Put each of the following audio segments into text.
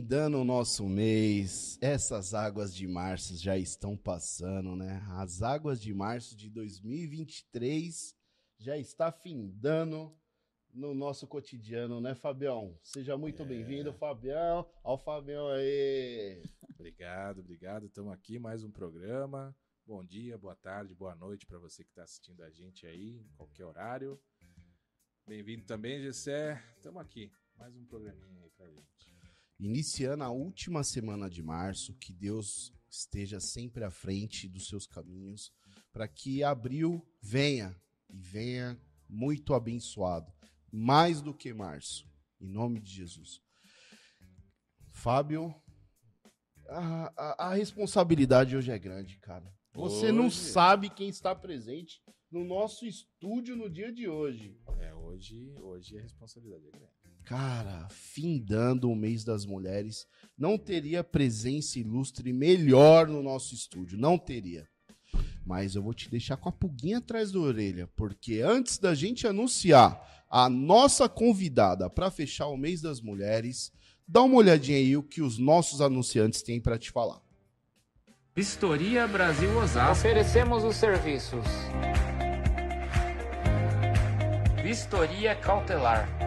Findando o nosso mês, essas águas de março já estão passando, né? As águas de março de 2023 já está findando no nosso cotidiano, né, Fabião? Seja muito É. bem-vindo, Fabião. Ó o Fabião aí. Obrigado, obrigado. Estamos aqui mais um programa. Bom dia, boa tarde, boa noite para você que está assistindo a gente aí, em qualquer horário. Bem-vindo também, Gessé. Estamos aqui, mais um programinha aí pra gente. Iniciando a última semana de março, que Deus esteja sempre à frente dos seus caminhos, para que abril venha e venha muito abençoado, mais do que março, em nome de Jesus. Fábio, a, a- a responsabilidade hoje é grande, cara. Você não Hoje- sabe quem está presente no nosso estúdio no dia de hoje. É, hoje, hoje a responsabilidade é grande. Cara, findando o mês das mulheres, não teria presença ilustre melhor no nosso estúdio, não teria. Mas eu vou te deixar com a pulguinha atrás da orelha, porque antes da gente anunciar a nossa convidada para fechar o mês das mulheres, dá uma olhadinha aí o que os nossos anunciantes têm para te falar. Vistoria Brasil Osasco. Oferecemos os serviços Vistoria Cautelar.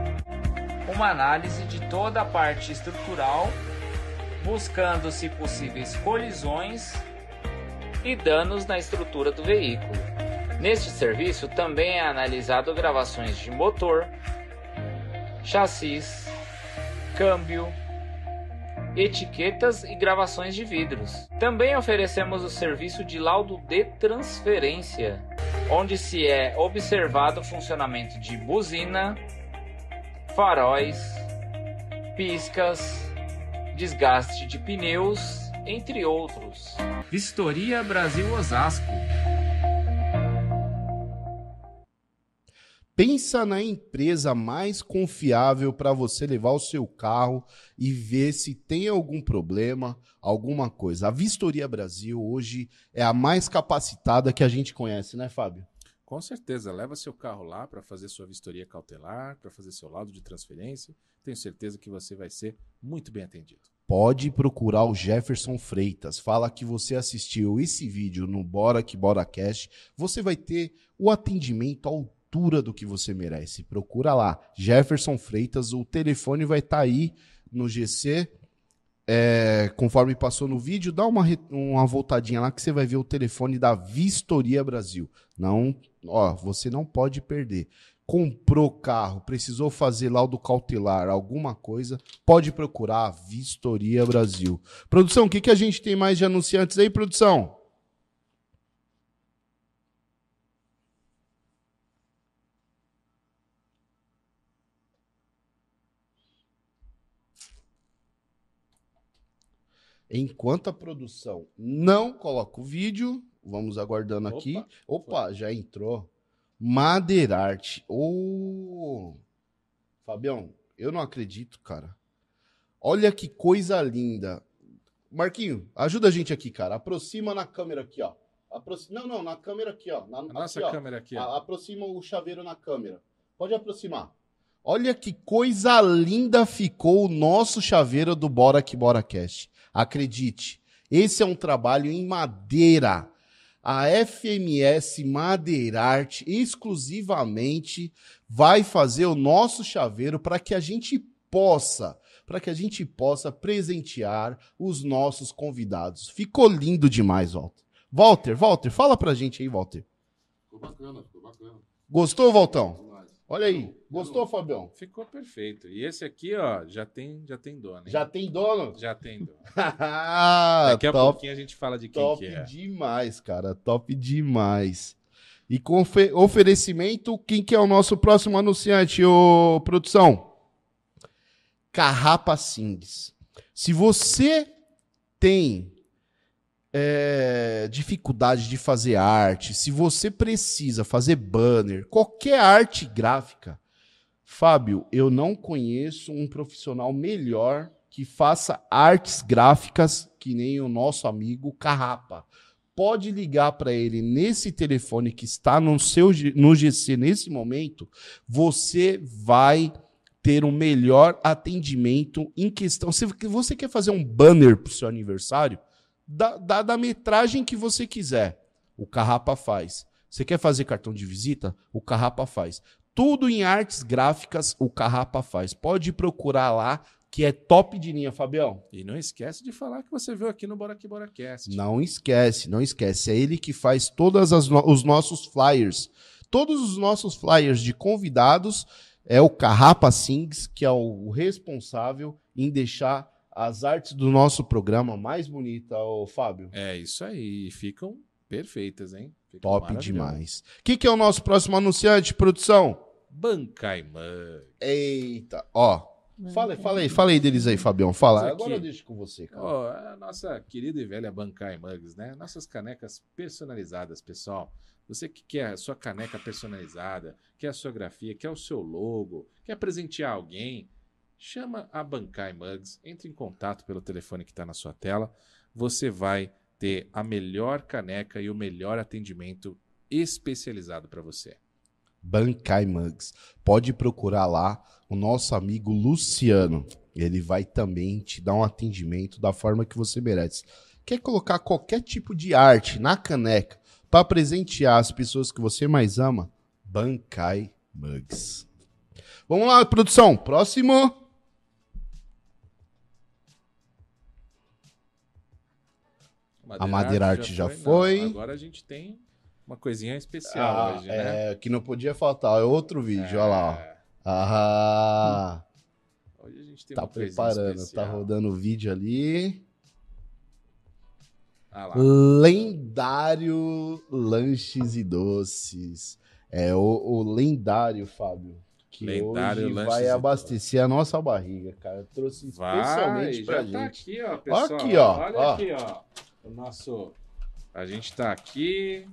Uma análise de toda a parte estrutural, buscando-se possíveis colisões e danos na estrutura do veículo. Neste serviço também é analisado gravações de motor, chassis, câmbio, etiquetas e gravações de vidros. Também oferecemos o serviço de laudo de transferência, onde se é observado o funcionamento de buzina, faróis, piscas, desgaste de pneus, entre outros. Vistoria Brasil Osasco. Pensa na empresa mais confiável para você levar o seu carro e ver se tem algum problema, alguma coisa. A Vistoria Brasil hoje é a mais capacitada que a gente conhece, né, Fábio? Com certeza, leva seu carro lá para fazer sua vistoria cautelar, para fazer seu laudo de transferência. Tenho certeza que você vai ser muito bem atendido. Pode procurar o Jefferson Freitas. Fala que você assistiu esse vídeo no Bora que Bora Cast. Você vai ter o atendimento à altura do que você merece. Procura lá, Jefferson Freitas. O telefone vai estar aí no GC. É, conforme passou no vídeo, dá uma, uma voltadinha lá que você vai ver o telefone da Vistoria Brasil. Não, ó, você não pode perder. Comprou carro, precisou fazer laudo cautelar, alguma coisa, pode procurar a Vistoria Brasil. Produção, o que, que a gente tem mais de anunciantes aí, produção? Enquanto a produção não coloca o vídeo, vamos aguardando aqui. Opa. Opa, já entrou. Madeirarte. Ô! Fabião, eu não acredito, cara. Olha que coisa linda. Marquinho, ajuda a gente aqui, cara. Aproxima na câmera aqui, ó. Aproxi- Não, não, na câmera aqui, ó. Na, nossa aqui, ó. câmera aqui, ó. Aproxima o chaveiro na câmera. Pode aproximar. Olha que coisa linda ficou o nosso chaveiro do Bora que Bora Cast. Acredite, esse é um trabalho em madeira. A FMS Madeirarte exclusivamente vai fazer o nosso chaveiro para que a gente possa, para que a gente possa presentear os nossos convidados. Ficou lindo demais, Walter. Walter, Walter, fala pra gente aí, Walter. Ficou bacana, ficou bacana. Gostou, Valtão? Olha aí. Gostou, Fabião? Ficou perfeito. E esse aqui, ó, já tem, já tem dono. hein? Já tem dono? Já tem dono. Ah, Daqui a top, pouquinho a gente fala de quem top que é. demais, cara. Top demais. E com ofe- oferecimento, quem que é o nosso próximo anunciante, ô produção? Carrapa Sings. Se você tem é, dificuldade de fazer arte, se você precisa fazer banner, qualquer arte gráfica, Fábio, eu não conheço um profissional melhor que faça artes gráficas que nem o nosso amigo Carrapa. Pode ligar para ele nesse telefone que está no seu no GC nesse momento, você vai ter o melhor atendimento em questão. Se você quer fazer um banner pro seu aniversário, da, da, da metragem que você quiser, o Carrapa faz. Você quer fazer cartão de visita? O Carrapa faz. Tudo em artes gráficas, o Carrapa faz. Pode procurar lá, que é top de linha, Fabião. E não esquece de falar que você viu aqui no Bora Aqui Bora Cast. Não esquece, não esquece. É ele que faz todos no os nossos flyers. Todos os nossos flyers de convidados é o Carrapa Sings, que é o responsável em deixar as artes do nosso programa mais bonita, o Fábio. É isso aí, ficam perfeitas, hein? Ficam Top demais. O que, que é o nosso próximo anunciante, produção? Bancai Mug. Eita, ó. Fala, fala aí, fala aí deles aí, Fabião. Fala. Isso Agora eu aqui. deixo com você, cara. Ó, a nossa querida e velha Bancai Mugs, né? Nossas canecas personalizadas, pessoal. Você que quer a sua caneca personalizada, quer a sua grafia, quer o seu logo, quer presentear alguém, chama a Bancai Mugs, entre em contato pelo telefone que está na sua tela. Você vai ter a melhor caneca e o melhor atendimento especializado para você. Bancai Mugs. Pode procurar lá o nosso amigo Luciano. Ele vai também te dar um atendimento da forma que você merece. Quer colocar qualquer tipo de arte na caneca para presentear as pessoas que você mais ama? Bancai Mugs. Vamos lá, produção. Próximo. A Madeira Arte já foi. Não, agora a gente tem uma coisinha especial Ah, hoje, né? é, que não podia faltar. É outro vídeo, olha lá. ó. É, Ah, Hoje a gente tem tá uma preparando, tá especial. rodando o vídeo ali. Ah lá. Lendário Lanches e Doces. É o, o lendário, Fábio. Que Lendário hoje vai abastecier a nossa barriga, cara. Trouxe especialmente Vai, pra já tá gente. aqui, ó, pessoal. Aqui, ó, Olha ó. aqui, ó. O nosso... A gente tá aqui,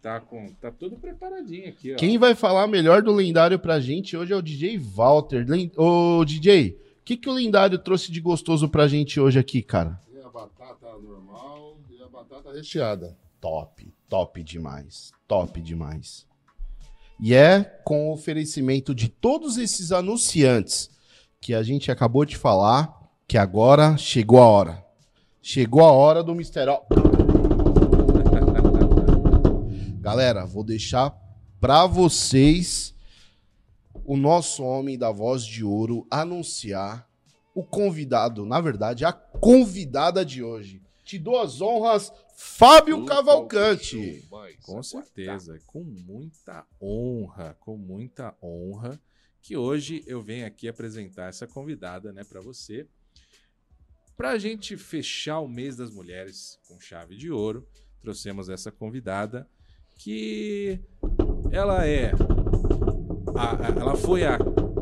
tá com... Tá tudo preparadinho aqui, ó. Quem vai falar melhor do lendário pra gente hoje é o DJ Walter. Len- Ô, DJ, o que, que o lendário trouxe de gostoso pra gente hoje aqui, cara? E a batata normal e a batata recheada. Top, top demais, top demais. E é com o oferecimento de todos esses anunciantes que a gente acabou de falar que agora chegou a hora. Chegou a hora do mistério. Galera, vou deixar pra vocês o nosso homem da voz de ouro anunciar o convidado, na verdade, a convidada de hoje. Te dou as honras, Fábio Cavalcante. Com certeza, com muita honra, com muita honra, que hoje eu venho aqui apresentar essa convidada, né, para você, para a gente fechar o mês das mulheres com chave de ouro. Trouxemos essa convidada que ela é, a- a- ela foi a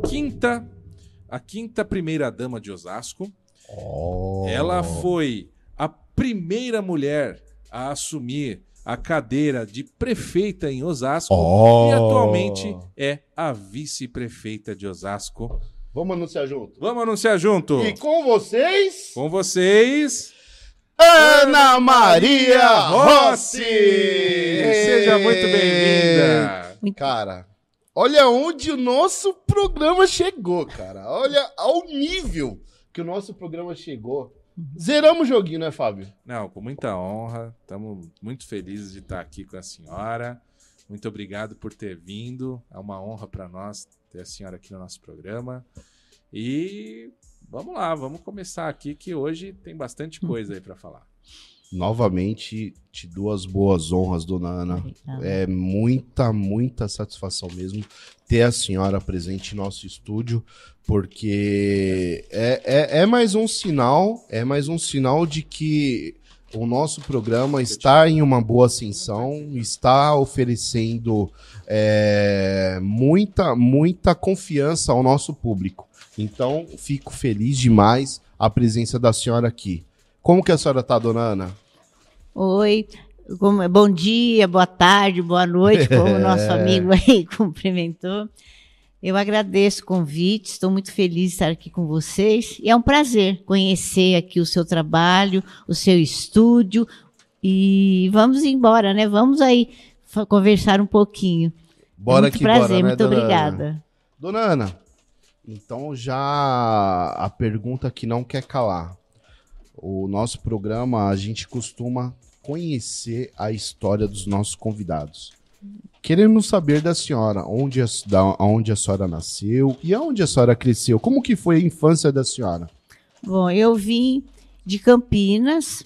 quinta, a quinta primeira dama de Osasco. Oh. Ela foi a primeira mulher a assumir a cadeira de prefeita em Osasco Oh. e atualmente é a vice-prefeita de Osasco. Vamos anunciar junto. Vamos anunciar junto E com vocês, com vocês. Ana Maria Rossi! Seja muito bem-vinda. Cara, olha onde o nosso programa chegou, cara. Olha ao nível que o nosso programa chegou. Zeramos o joguinho, né, Fábio? Não, com muita honra. Estamos muito felizes de estar aqui com a senhora. Muito obrigado por ter vindo. É uma honra para nós ter a senhora aqui no nosso programa. E vamos lá, vamos começar aqui que hoje tem bastante coisa aí para falar. Novamente, te dou as boas honras, dona Ana. Obrigada. É muita, muita satisfação mesmo ter a senhora presente em nosso estúdio, porque é, é, é mais um sinal, é mais um sinal de que o nosso programa está em uma boa ascensão, está oferecendo é, muita, muita confiança ao nosso público. Então, fico feliz demais a presença da senhora aqui. Como que a senhora tá, dona Ana? Oi, bom dia, boa tarde, boa noite, como o nosso amigo aí cumprimentou. Eu agradeço o convite, estou muito feliz de estar aqui com vocês. E é um prazer conhecer aqui o seu trabalho, o seu estúdio. E vamos embora, né? Vamos aí conversar um pouquinho. Bora muito que prazer, bora, né, muito dona Ana? obrigada. Dona Ana, Então já a pergunta que não quer calar. O nosso programa a gente costuma conhecer a história dos nossos convidados. Queremos saber da senhora onde a, da, onde a senhora nasceu e aonde a senhora cresceu. Como que foi a infância da senhora? Bom, eu vim de Campinas,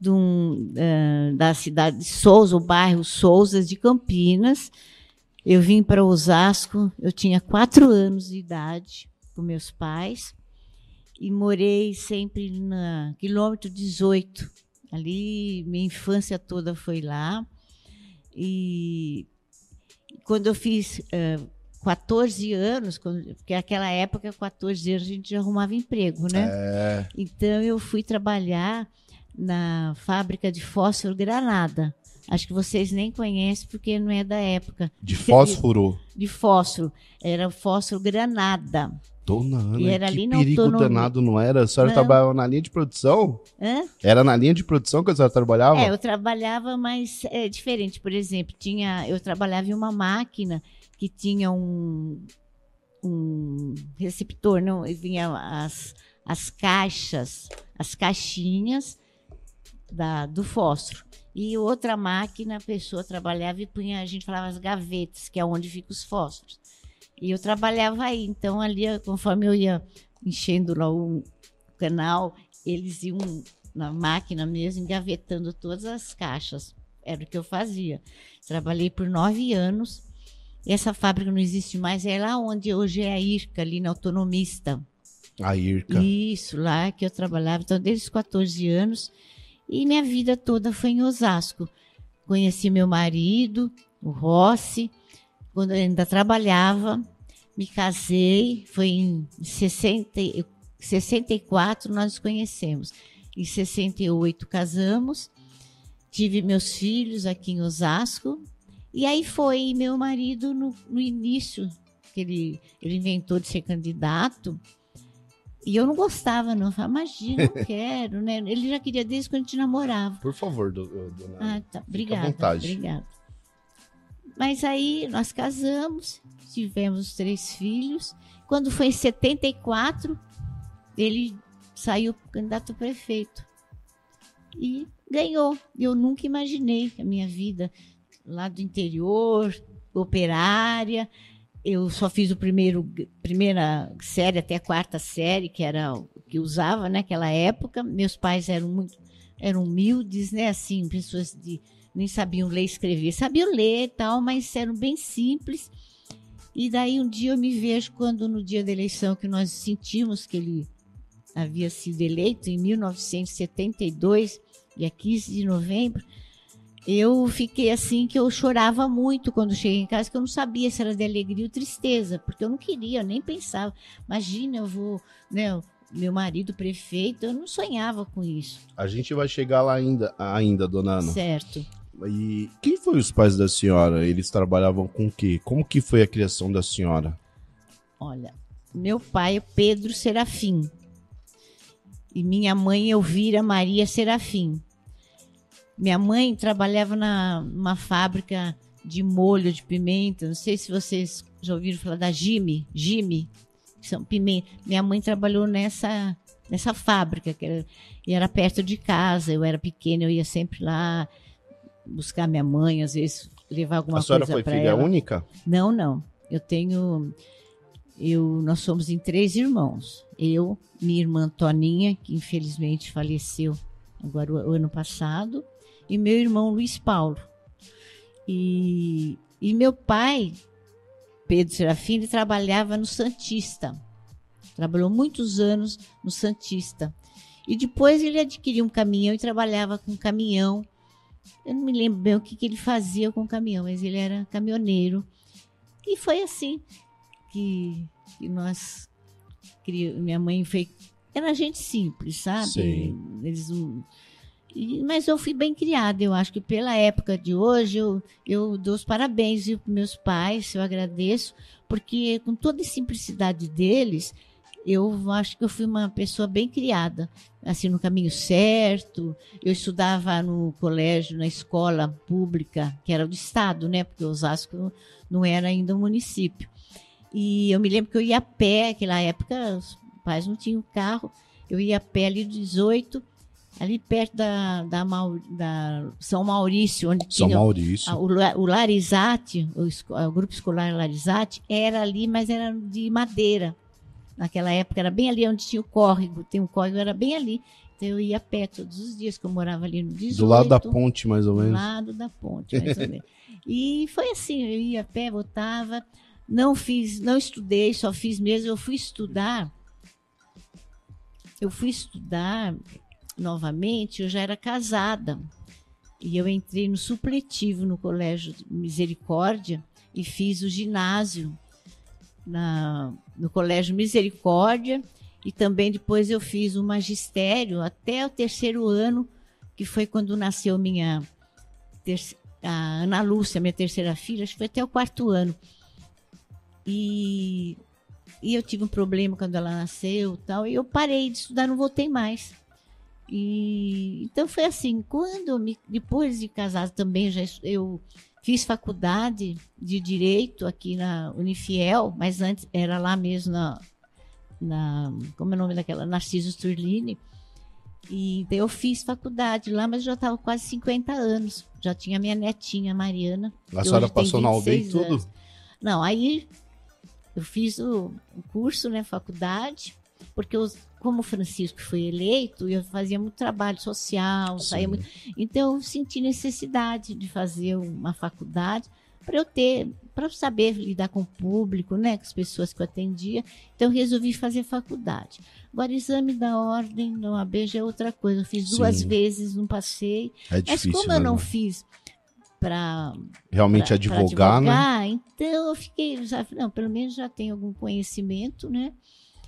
de um, uh, da cidade de Souza, o bairro Souzas de Campinas. Eu vim para Osasco, eu tinha quatro anos de idade com meus pais e morei sempre na quilômetro 18. Ali, minha infância toda foi lá. E quando eu fiz uh, 14 anos, quando, porque naquela época, 14 anos, a gente já arrumava emprego, né? É. Então eu fui trabalhar na fábrica de fósforo Granada. Acho que vocês nem conhecem porque não é da época. De fósforo? De fósforo. Era o fósforo Granada. Dona Ana, E era que ali perigo autonomia. danado não era? A senhora Não. trabalhava na linha de produção? Hã? Era na linha de produção que a senhora trabalhava? É, eu trabalhava, mas é diferente. Por exemplo, tinha, eu trabalhava em uma máquina que tinha um, um receptor, não, vinha as, as caixas, as caixinhas da, do fósforo. E outra máquina, a pessoa trabalhava e punha, a gente falava as gavetas, que é onde ficam os fósforos. E eu trabalhava aí, então ali, conforme eu ia enchendo lá o canal, eles iam na máquina mesmo, engavetando todas as caixas. Era o que eu fazia. Trabalhei por nove anos. Essa fábrica não existe mais, é lá onde hoje é a IRCA, ali na Autonomista. A Irca. Isso, lá que eu trabalhava. Então, desde os 14 anos. E minha vida toda foi em Osasco. Conheci meu marido, o Rossi, quando eu ainda trabalhava. Me casei, foi em 60, e- 64 nós nos conhecemos. Em 68 casamos. Tive meus filhos aqui em Osasco. E aí foi meu marido no, no início, que ele, ele inventou de ser candidato. E eu não gostava, não. Eu falava, imagina, não quero, né? Ele já queria desde quando a gente namorava. Por favor, do- dona. Ah, tá. Obrigada. vontade. Obrigada. Mas aí nós casamos, tivemos três filhos. Quando foi em 74, ele saiu candidato a prefeito. E ganhou. Eu nunca imaginei a minha vida lá do interior, operária. Eu só fiz o primeiro, primeira série até a quarta série, que era o que usava naquela época. Meus pais eram muito eram humildes, né? Assim, pessoas de nem sabiam ler e escrever. Sabiam ler e tal, mas eram bem simples. E daí um dia eu me vejo quando no dia da eleição que nós sentimos que ele havia sido eleito em 1972, dia 15 de novembro, eu fiquei assim que eu chorava muito quando cheguei em casa, que eu não sabia se era de alegria ou tristeza, porque eu não queria, eu nem pensava. Imagina, eu vou, né, meu marido prefeito, eu não sonhava com isso, A gente vai chegar lá ainda, ainda dona Ana. certo? E quem foi os pais da senhora? Eles trabalhavam com o quê? Como que foi a criação da senhora? Olha, meu pai é Pedro Serafim e minha mãe Elvira Maria Serafim. Minha mãe trabalhava na uma fábrica de molho de pimenta. Não sei se vocês já ouviram falar da Jime, que são pimenta. Minha mãe trabalhou nessa nessa fábrica que era, e era perto de casa. Eu era pequena, eu ia sempre lá buscar minha mãe, às vezes levar alguma a senhora coisa foi para filha ela. única? Não, não. Eu tenho. Eu, nós somos em três irmãos. Eu, minha irmã Toninha, que infelizmente faleceu agora o, o ano passado, e meu irmão Luiz Paulo. E, e meu pai, Pedro Serafim, ele trabalhava no Santista. Trabalhou muitos anos no Santista. E depois ele adquiriu um caminhão e trabalhava com caminhão. Eu não me lembro bem o que, que ele fazia com o caminhão, mas ele era caminhoneiro. E foi assim que, que nós minha mãe foi era gente simples, sabe? Sim. Eles não- mas eu fui bem criada, eu acho que pela época de hoje eu, eu dou os parabéns para meus pais, eu agradeço, porque com toda a simplicidade deles, eu acho que eu fui uma pessoa bem criada, assim, no caminho certo. Eu estudava no colégio, na escola pública, que era do Estado, né? Porque Osasco não era ainda um município. E eu me lembro que eu ia a pé, naquela época os pais não tinham carro, eu ia a pé ali do 18, ali perto da, da, Mau- da São Maurício, onde São tinha Maurício. o, o Larizate, o, o grupo escolar Larizate, era ali, mas era de madeira. Naquela época era bem ali onde tinha o córrego, tem um córrego, era bem ali. Então eu ia a pé todos os dias, que eu morava ali no 18. Do lado da ponte, mais ou Do menos. lado da ponte, mais ou menos. E foi assim, eu ia a pé, voltava, não fiz, não estudei, só fiz mesmo, eu fui estudar. Eu fui estudar novamente, eu já era casada. E eu entrei no supletivo no Colégio Misericórdia e fiz o ginásio na, no Colégio Misericórdia e também depois eu fiz o magistério até o terceiro ano, que foi quando nasceu minha a Ana Lúcia, minha terceira filha, acho que foi até o quarto ano. E, e eu tive um problema quando ela nasceu tal, e eu parei de estudar, não voltei mais. E então foi assim, quando me, depois de casada também já eu fiz faculdade de direito aqui na Unifiel, mas antes era lá mesmo na, na como é o nome daquela Narciso Turline. E daí eu fiz faculdade lá, mas já estava quase 50 anos. Já tinha minha netinha Mariana. A senhora passou na aldeia e 26 tudo? anos. Não, aí eu fiz o, o curso, né, faculdade, porque eu, como o Francisco foi eleito, eu fazia muito trabalho social, saía muito. Então eu senti necessidade de fazer uma faculdade para eu ter, para saber lidar com o público, né, com as pessoas que eu atendia. Então eu resolvi fazer faculdade. Agora exame da ordem da OAB já é outra coisa. Eu fiz duas Sim. vezes, não passei. É Mas difícil, como né? eu não fiz para Realmente pra- advogar, pra né? advogar, Então eu fiquei, já, não, pelo menos já tenho algum conhecimento, né?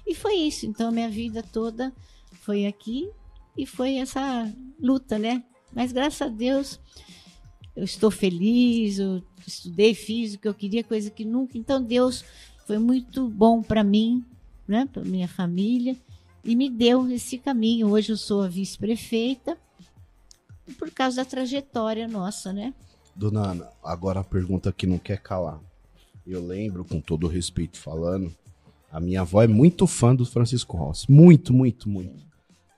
E foi isso. Então minha vida toda foi aqui e foi essa luta, né? Mas graças a Deus eu estou feliz, eu estudei, fiz o que eu queria, coisa que nunca. Então Deus foi muito bom para mim, né? Para minha família e me deu esse caminho. Hoje eu sou a vice-prefeita por causa da trajetória nossa, né? Dona Ana, agora a pergunta que não quer calar. Eu lembro, com todo respeito falando, a minha avó é muito fã do Francisco Rossi. Muito, muito, muito.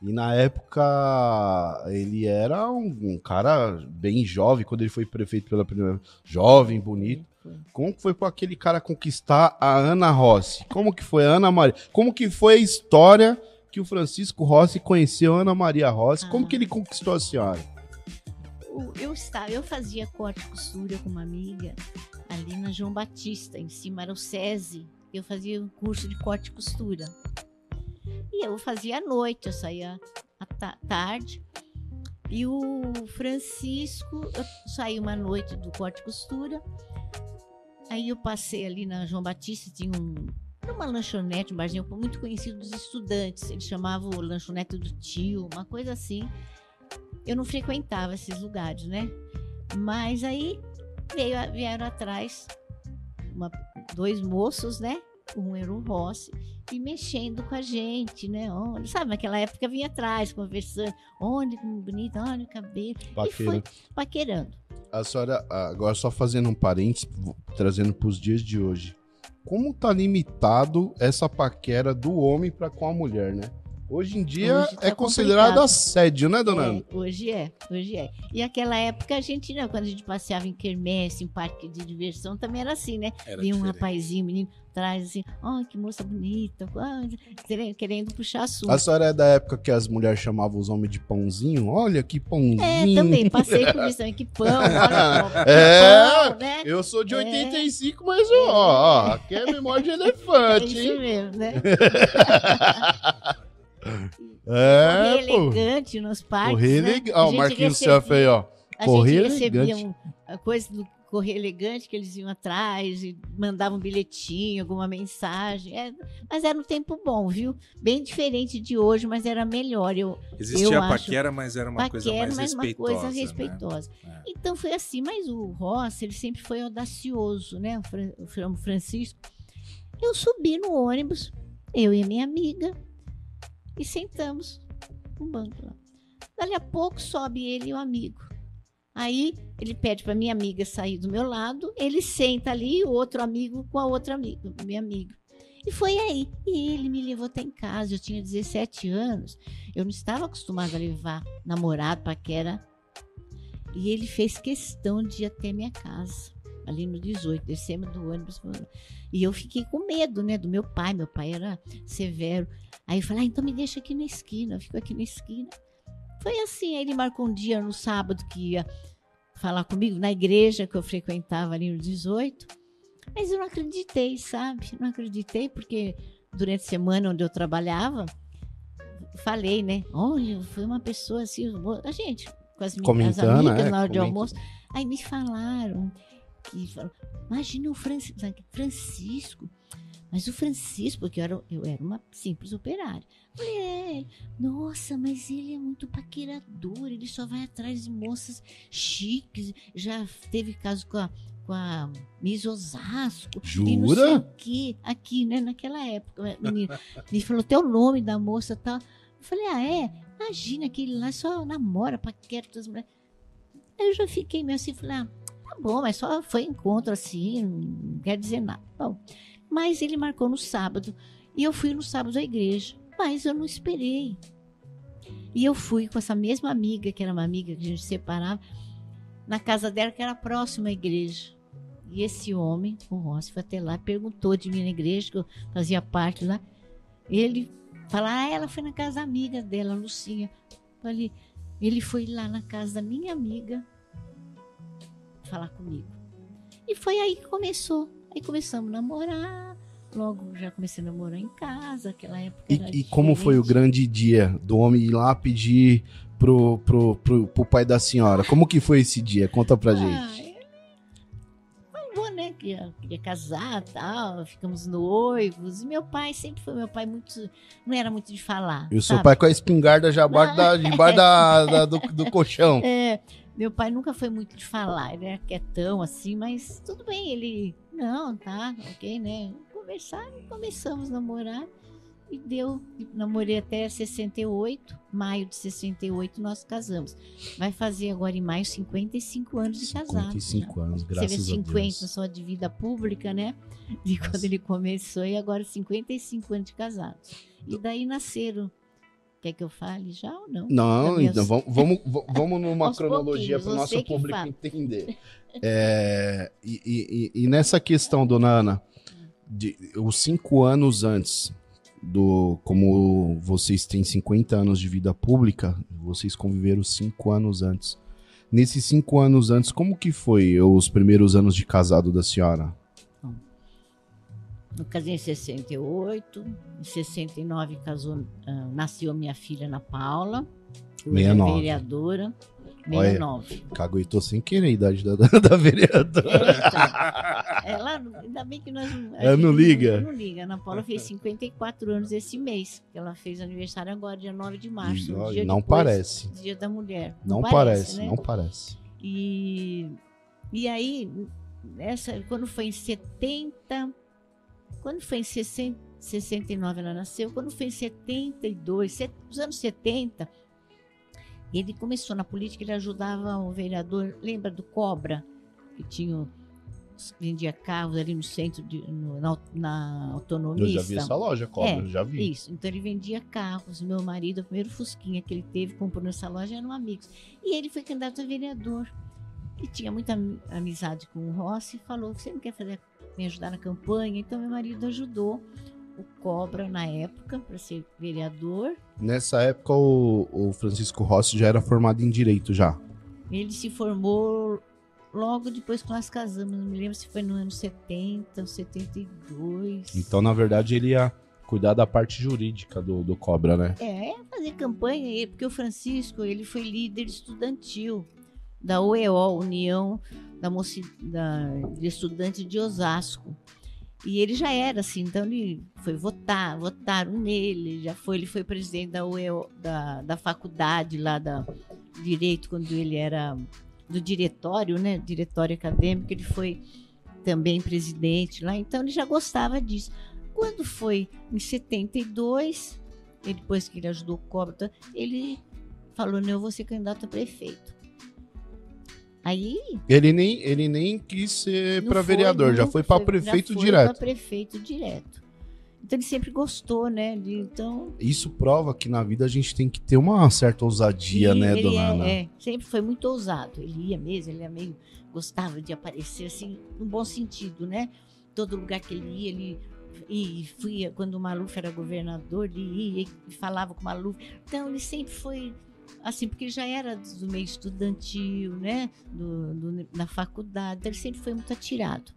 E na época ele era um, um cara bem jovem, quando ele foi prefeito pela primeira vez. Jovem, bonito. Como que foi para aquele cara conquistar a Ana Rossi? Como que foi a Ana Maria? Como que foi a história que o Francisco Rossi conheceu a Ana Maria Rossi? Como Ah. que ele conquistou a senhora? Eu estava, eu fazia corte e costura com uma amiga ali na João Batista, em cima era o SESI. Eu fazia um curso de corte e costura. E eu fazia à noite, eu saía à ta- tarde. E o Francisco, eu saí uma noite do corte e costura. Aí eu passei ali na João Batista, tinha um, uma lanchonete, um barzinho muito conhecido dos estudantes. Eles chamavam o lanchonete do tio, uma coisa assim eu não frequentava esses lugares, né? Mas aí veio, vieram atrás uma- dois moços, né? Um era o Rossi, e mexendo com a gente, né? Onde, sabe, naquela época vinha atrás, conversando. Onde, que bonita, olha o cabelo. E Paquera. foi paquerando. A senhora, agora só fazendo um parênteses, trazendo para os dias de hoje. Como tá limitado essa paquera do homem para com a mulher, né? Hoje em dia Hoje tá é considerado complicado. assédio, né, dona Ana? É, hoje é, hoje é. E aquela época a gente, não, quando a gente passeava em quermesse, em parque de diversão, também era assim, né? Era Vinha um rapazinho, um menino, atrás assim, oh, que moça bonita, querendo, puxar assunto. A senhora é da época que as mulheres chamavam os homens de pãozinho? Olha que pãozinho. É, também, passei por isso que pão, olha, que É, pão, né? Eu sou de É. 85, mas ó, ó, aqui é memória de É elefante, isso hein? mesmo, né? É, Correr pô. elegante nos parques, Correr né? elegante. A Ó, o gente Marquinhos Surf aí, ó. A Correr gente recebia elegante. um, a coisa do correr elegante, que eles iam atrás e mandavam um bilhetinho, alguma mensagem. É, mas era um tempo bom, viu? Bem diferente de hoje, mas era melhor. Eu, Existia eu a acho- paquera, mas era uma coisa paquera, mais mas uma respeitosa. coisa né? respeitosa. É. Então foi assim, mas o Ross, ele sempre foi audacioso, né? O Fran- O Fran- Francisco. Eu subi no ônibus, eu e a minha amiga, e sentamos no banco lá. Dali a pouco sobe ele e o amigo. Aí ele pede para minha amiga sair do meu lado, ele senta ali, o outro amigo com a outra amiga, minha amiga. E foi aí. E ele me levou até em casa. Eu tinha 17 anos. Eu não estava acostumada a levar namorado, paquera. E ele fez questão de ir até minha casa, ali no 18, descemos do ônibus. E eu fiquei com medo, né, do meu pai. Meu pai era severo. Aí eu falei, ah, então me deixa aqui na esquina. Eu fico aqui na esquina. Foi assim. Aí ele marcou um dia no sábado que ia falar comigo na igreja que eu frequentava ali no 18. Mas eu não acreditei, sabe? Não acreditei porque durante a semana onde eu trabalhava, falei, né? Olha, foi uma pessoa assim, a gente, com as minhas amigas é, na hora de almoço. Aí me falaram que imagina o Francisco. Mas o Francisco, porque eu era, eu era uma simples operária. Falei, é, nossa, mas ele é muito paquerador, ele só vai atrás de moças chiques. Já teve caso com a com a Miss Osasco. Jura? Aqui, aqui, né? Naquela época, menina. Me falou até o nome da moça e tal. Eu falei, ah, é? Imagina que ele lá só namora, paquera todas as mulheres. Aí eu já fiquei meio assim, falei, ah, tá bom, mas só foi encontro assim, não quer dizer nada. Bom, mas ele marcou no sábado. E eu fui no sábado à igreja. Mas eu não esperei. E eu fui com essa mesma amiga, que era uma amiga que a gente separava, na casa dela, que era próxima à igreja. E esse homem, o Rossi, foi até lá, perguntou de mim na igreja, que eu fazia parte lá. Ele falou, ah, ela foi na casa da amiga dela, Lucinha. Falei, ele foi lá na casa da minha amiga falar comigo. E foi aí que começou. Aí começamos a namorar. Logo já comecei a namorar em casa, aquela época. E, e como foi o grande dia do homem ir lá pedir pro, pro, pro, pro pai da senhora? Como que foi esse dia? Conta pra ah, gente queria, queria casar tal, ficamos noivos. E meu pai sempre foi meu pai muito. Não era muito de falar. E o seu pai com a espingarda já debaixo da, debaixo da, da do, do colchão. É, meu pai nunca foi muito de falar, ele era quietão assim, mas tudo bem, ele. Não, tá, ok, né? Conversar começamos a namorar. E deu, namorei até 68, maio de 68 nós casamos. Vai fazer agora em maio 55 anos de casado. 55 já. anos, graças a Deus. Você vê 50 só de vida pública, né? De Nossa. quando ele começou e agora 55 anos de casado. E daí nasceram Quer que eu fale já ou não? Não, então vamos, vamos, vamos numa cronologia para o nosso público fala. entender. É, e, e, e, nessa questão, dona Ana, de, os cinco anos antes, do como vocês têm 50 anos de vida pública, vocês conviveram cinco anos antes. Nesses cinco anos antes, como que foi os primeiros anos de casado da senhora? Eu casei em 68, em 69 casou, uh, nasceu minha filha Ana Paula, que hoje é vereadora. 69. Caguetou sem querer a idade da, da vereadora. É, ela, ainda bem que nós. Ela não liga? Não, não liga. Ana Paula fez 54 anos esse mês. Ela fez aniversário agora, dia 9 de março. Um dia não depois, parece. Dia da mulher. Não, não parece, parece né? não parece. E, e aí, essa, quando foi em 70. Quando foi em 60, 69 ela nasceu. Quando foi em 72, nos anos 70 ele começou na política, ele ajudava o vereador, lembra do Cobra, que tinha vendia carros ali no centro, de, no, na, na autonomia. Eu já vi essa loja, Cobra, é, já vi. Isso, então ele vendia carros. Meu marido, o primeiro Fusquinha que ele teve, comprou nessa loja, eram amigos. E ele foi candidato a vereador. E tinha muita amizade com o Rossi e falou: Você não quer fazer, me ajudar na campanha? Então meu marido ajudou o Cobra na época para ser vereador. Nessa época o, o, Francisco Rossi já era formado em direito já. Ele se formou logo depois que nós casamos, não me lembro se foi no ano 70 ou 72. Então, na verdade, ele ia cuidar da parte jurídica do, do Cobra, né? É, fazer campanha, porque o Francisco, ele foi líder estudantil da UEO, União da, Moci, da de Estudantes de Osasco. E ele já era assim, então ele foi votar, votaram nele, já foi, ele foi presidente da UEO, da, da faculdade lá da Direito, quando ele era do diretório, né, diretório acadêmico, ele foi também presidente lá, então ele já gostava disso. Quando foi em 72, ele, depois que ele ajudou o Cobra, ele falou, não, eu vou ser candidato a prefeito. Aí Ele nem, ele nem quis ser para foi, vereador, já foi para foi- prefeito já foi direto. Para prefeito direto. Então ele sempre gostou, né? de- então Isso prova que na vida a gente tem que ter uma certa ousadia, né, ele dona é, Ana? é, sempre foi muito ousado. Ele ia mesmo, ele meio gostava de aparecer assim, no bom sentido, né? Todo lugar que ele ia, ele e fui quando o Maluf era governador, ele ia e falava com o Maluf. Então ele sempre foi assim, porque já era do meio estudantil, né? Do, do- na faculdade, então ele sempre foi muito atirado.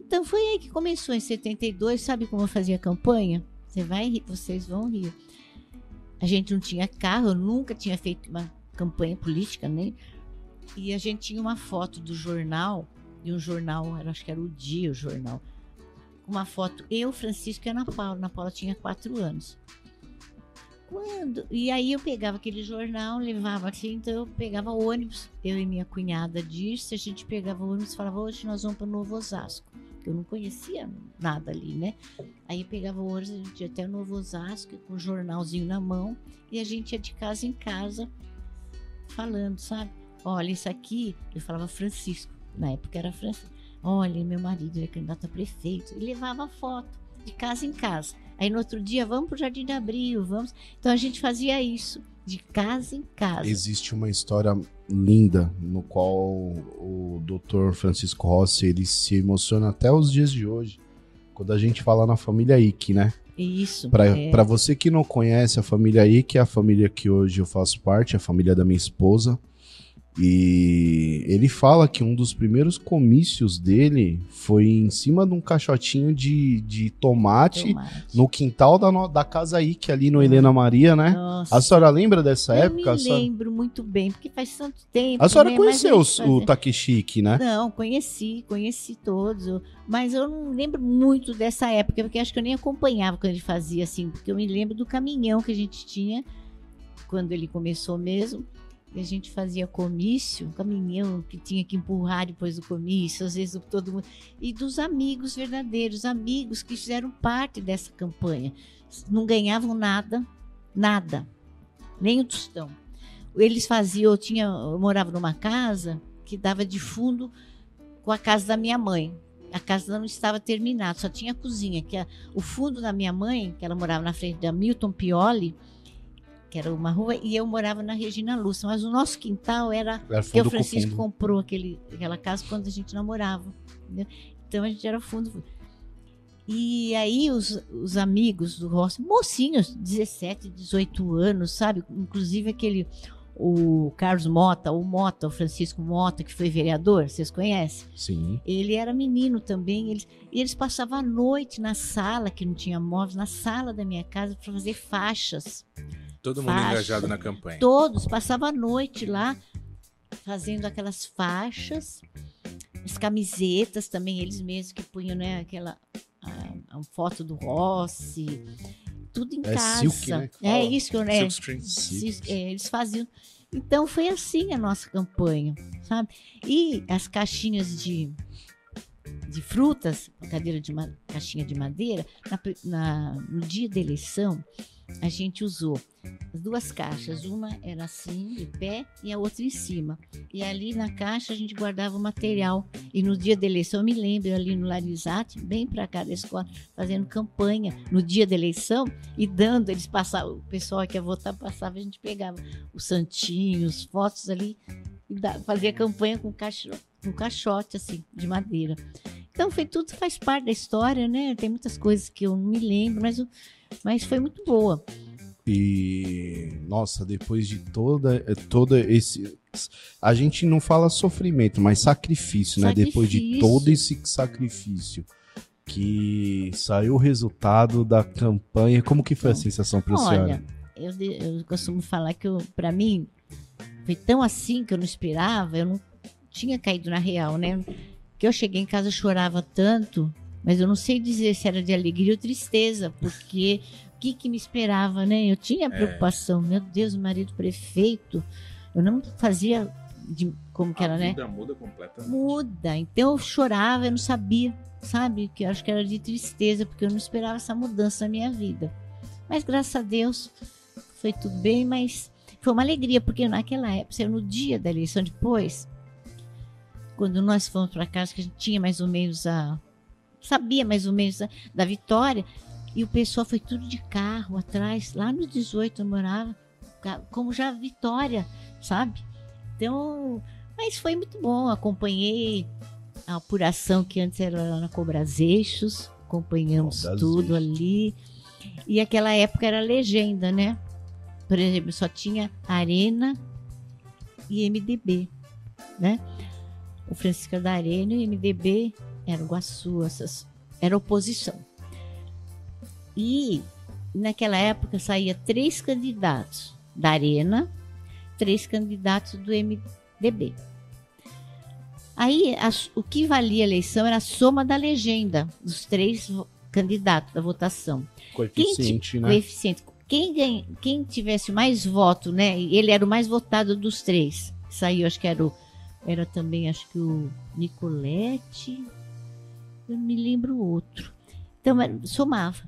Então foi aí que começou em 72, sabe como eu fazia campanha? Você vai rir, vocês vão rir. A gente não tinha carro, eu nunca tinha feito uma campanha política, nem. E a gente tinha uma foto do jornal, de um jornal, acho que era o Dia, o jornal, uma foto, eu, Francisco e Ana Paula. Ana Paula tinha quatro anos. Quando? E aí eu pegava aquele jornal, levava assim, então eu pegava ônibus, eu e minha cunhada disse, a gente pegava ônibus e falava, hoje nós vamos para Novo Osasco. Eu não conhecia nada ali, né? Aí pegava o ônibus, a gente ia até Novo Osasco, com um jornalzinho na mão, e a gente ia de casa em casa falando, sabe? Olha, isso aqui, eu falava Francisco, na época era Francisco. Olha, meu marido é candidato a prefeito. E levava foto de casa em casa. Aí no outro dia, vamos pro Jardim de Abril, vamos. Então a gente fazia isso, de casa em casa. Existe uma história linda no qual o Dr. Francisco Rossi ele se emociona até os dias de hoje. Quando a gente fala na família Ike, né? Isso. Pra é. pra você que não conhece a família Ike, é a família que hoje eu faço parte, a família da minha esposa. E ele fala que um dos primeiros comícios dele foi em cima de um caixotinho de, de tomate Tomate. no quintal da, no- da casa Ike, ali no Helena Maria, né? Nossa. A senhora lembra dessa eu época? me A senhora, lembro muito bem, porque faz tanto tempo. a senhora né? Conheceu o fazia- Takeshi Ike, né? Não, conheci, conheci todos, eu- mas eu não lembro muito dessa época, porque acho que eu nem acompanhava quando ele fazia assim, porque eu me lembro do caminhão que a gente tinha quando ele começou mesmo. E a gente fazia comício, caminhão que tinha que empurrar depois do comício, às vezes todo mundo. E dos amigos verdadeiros, amigos que fizeram parte dessa campanha. Não ganhavam nada, nada, nem um tostão. Eles faziam, eu, tinha, eu morava numa casa que dava de fundo com a casa da minha mãe. A casa não estava terminada, só tinha a cozinha. Que a- o fundo da minha mãe, que ela morava na frente da Milton Pioli, que era uma rua, e eu morava na Regina Lúcia. Mas o nosso quintal era Era porque o Francisco comprou aquele, aquela casa quando a gente namorava. entendeu? Então a gente era fundo. E aí os, os amigos do Rossi, mocinhos, 17, 18 anos, sabe? Inclusive aquele, o Carlos Mota, o Mota, o Francisco Mota, que foi vereador, vocês conhecem? Sim. Ele era menino também, eles, e eles passavam a noite na sala, que não tinha móveis, na sala da minha casa para fazer faixas. Todo mundo Faixa. engajado na campanha. Todos passavam a noite lá fazendo aquelas faixas, as camisetas também, eles mesmos que punham, né, aquela a, a foto do Rossi, tudo em É casa. silk, né, que É fala. isso que eu, né, Silk é, eles faziam. Então foi assim a nossa campanha, sabe? E as caixinhas de, de frutas, cadeira de ma- caixinha de madeira, na na- no dia da eleição a gente usou as duas caixas, uma era assim de pé e a outra em cima. E ali na caixa a gente guardava o material. E no dia da eleição eu me lembro ali no Larizate, bem para cá da escola, fazendo campanha no dia da eleição e dando, eles passavam, o pessoal que ia votar passava, a gente pegava os santinhos, os fotos ali e fazia campanha com com caixote assim, de madeira. Então foi tudo faz parte da história, né? Tem muitas coisas que eu não me lembro, mas, eu- mas foi muito boa. E nossa, depois de toda eh, toda esse a gente não fala sofrimento, mas sacrifício, né? Depois de Sacrifício. todo esse sacrifício que saiu o resultado da campanha, como que foi a sensação para senhora? Olha, eu, eu costumo falar que para mim foi tão assim que eu não esperava, eu não tinha caído na real, né? Que eu cheguei em casa chorava tanto, mas eu não sei dizer se era de alegria ou tristeza, porque o que, que me esperava, né? Eu tinha preocupação, meu Deus, o marido prefeito, eu não fazia de, como que era, né? vida muda completamente. muda. Então eu chorava, eu não sabia, sabe? Que eu acho que era de tristeza, porque eu não esperava essa mudança na minha vida. Mas graças a Deus foi tudo bem, mas foi uma alegria, porque naquela época, no dia da eleição depois, quando nós fomos para casa, que a gente tinha mais ou menos a. sabia mais ou menos a, da vitória, e o pessoal foi tudo de carro atrás, lá no 18 eu morava, como já Vitória, sabe? Então, mas foi muito bom, acompanhei a apuração que antes era lá na Cobras Eixos, acompanhamos Cobras tudo Eixos. ali. E aquela época era legenda, né? Por exemplo, só tinha Arena e MDB, né? O Francisco da Arena e o MDB era o Guaçu, essas, era oposição. E naquela época saía três candidatos da Arena, três candidatos do MDB. Aí a, o que valia a eleição era a soma da legenda dos três candidatos da votação. Coeficiente, quem, né? Coeficiente. Quem, ganha, quem tivesse mais voto, né? Ele era o mais votado dos três. Saiu, acho que era o. Era também, acho que o Nicolete. Me lembro o outro. Então, somava.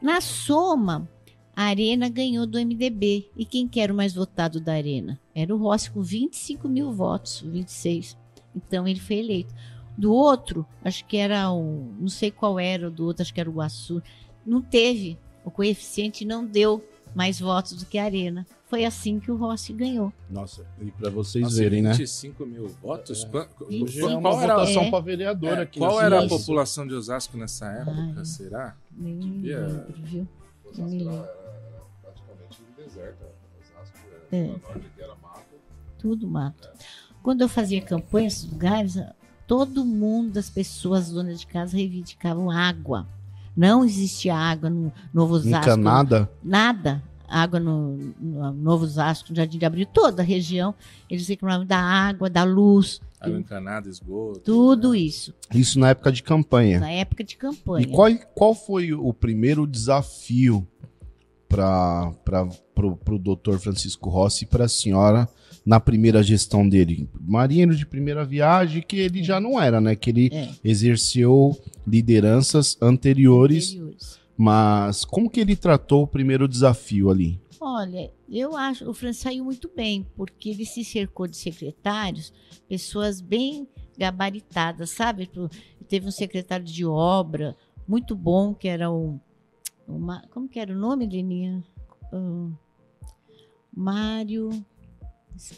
Na soma, a Arena ganhou do MDB. E quem que era o mais votado da Arena? Era o Rossi, com 25 mil votos, 26. Então ele foi eleito. Do outro, acho que era o. Não sei qual era do outro, acho que era o Guaçu. Não teve. O coeficiente não deu mais votos do que a Arena. Foi assim que o Rossi ganhou. Nossa, e para vocês Nossa, verem, 25 né? 25 mil votos? É. Hoje é uma qual votação é, para vereador é, aqui. Qual era a população de Osasco nessa época, Ai, será? Nem Devia... lembro, viu? Osasco era, praticamente um deserto. Osasco era, é. norte, era mato. Tudo mato. É. Quando eu fazia campanha nesses lugares, todo mundo, as pessoas donas de casa, reivindicavam água. Não existia água no Novo Osasco. Nunca nada? Nada. Água no, no Novo Osasco, no Jardim de Abril, toda a região. Eles reclamavam da água, da luz. Água encanada, esgoto. Tudo né? isso. Isso na época de campanha. Na época de campanha. E qual, qual foi o primeiro desafio para o doutor Francisco Rossi e para a senhora na primeira gestão dele? Marinheiro de primeira viagem, que ele já não era, né? Que ele é. exerceu lideranças anteriores, anteriores. Mas como que ele tratou o primeiro desafio ali? Olha, eu acho o Fran saiu muito bem, porque ele se cercou de secretários, pessoas bem gabaritadas, sabe? Teve um secretário de obra muito bom, que era o. Uma, como que era o nome, Leninha? Um, Mário.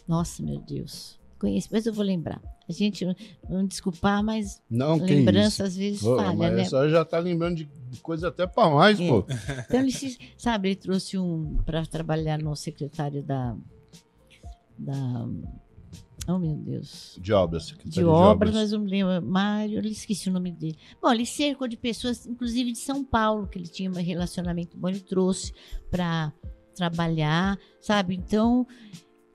Nossa, meu Deus. Conheço, mas eu vou lembrar. A gente, não desculpar, mas não, lembrança às vezes pô, falha, mas né? Só já tá lembrando de coisa até para mais, é. pô. Então ele sabe, ele trouxe um para trabalhar no secretário da da Oh, meu Deus. De obras. De, de obras, mas eu me lembro. Mário, eu esqueci o nome dele. Bom, ele cercou de pessoas, inclusive de São Paulo, que ele tinha um relacionamento bom, ele trouxe para trabalhar, sabe? Então,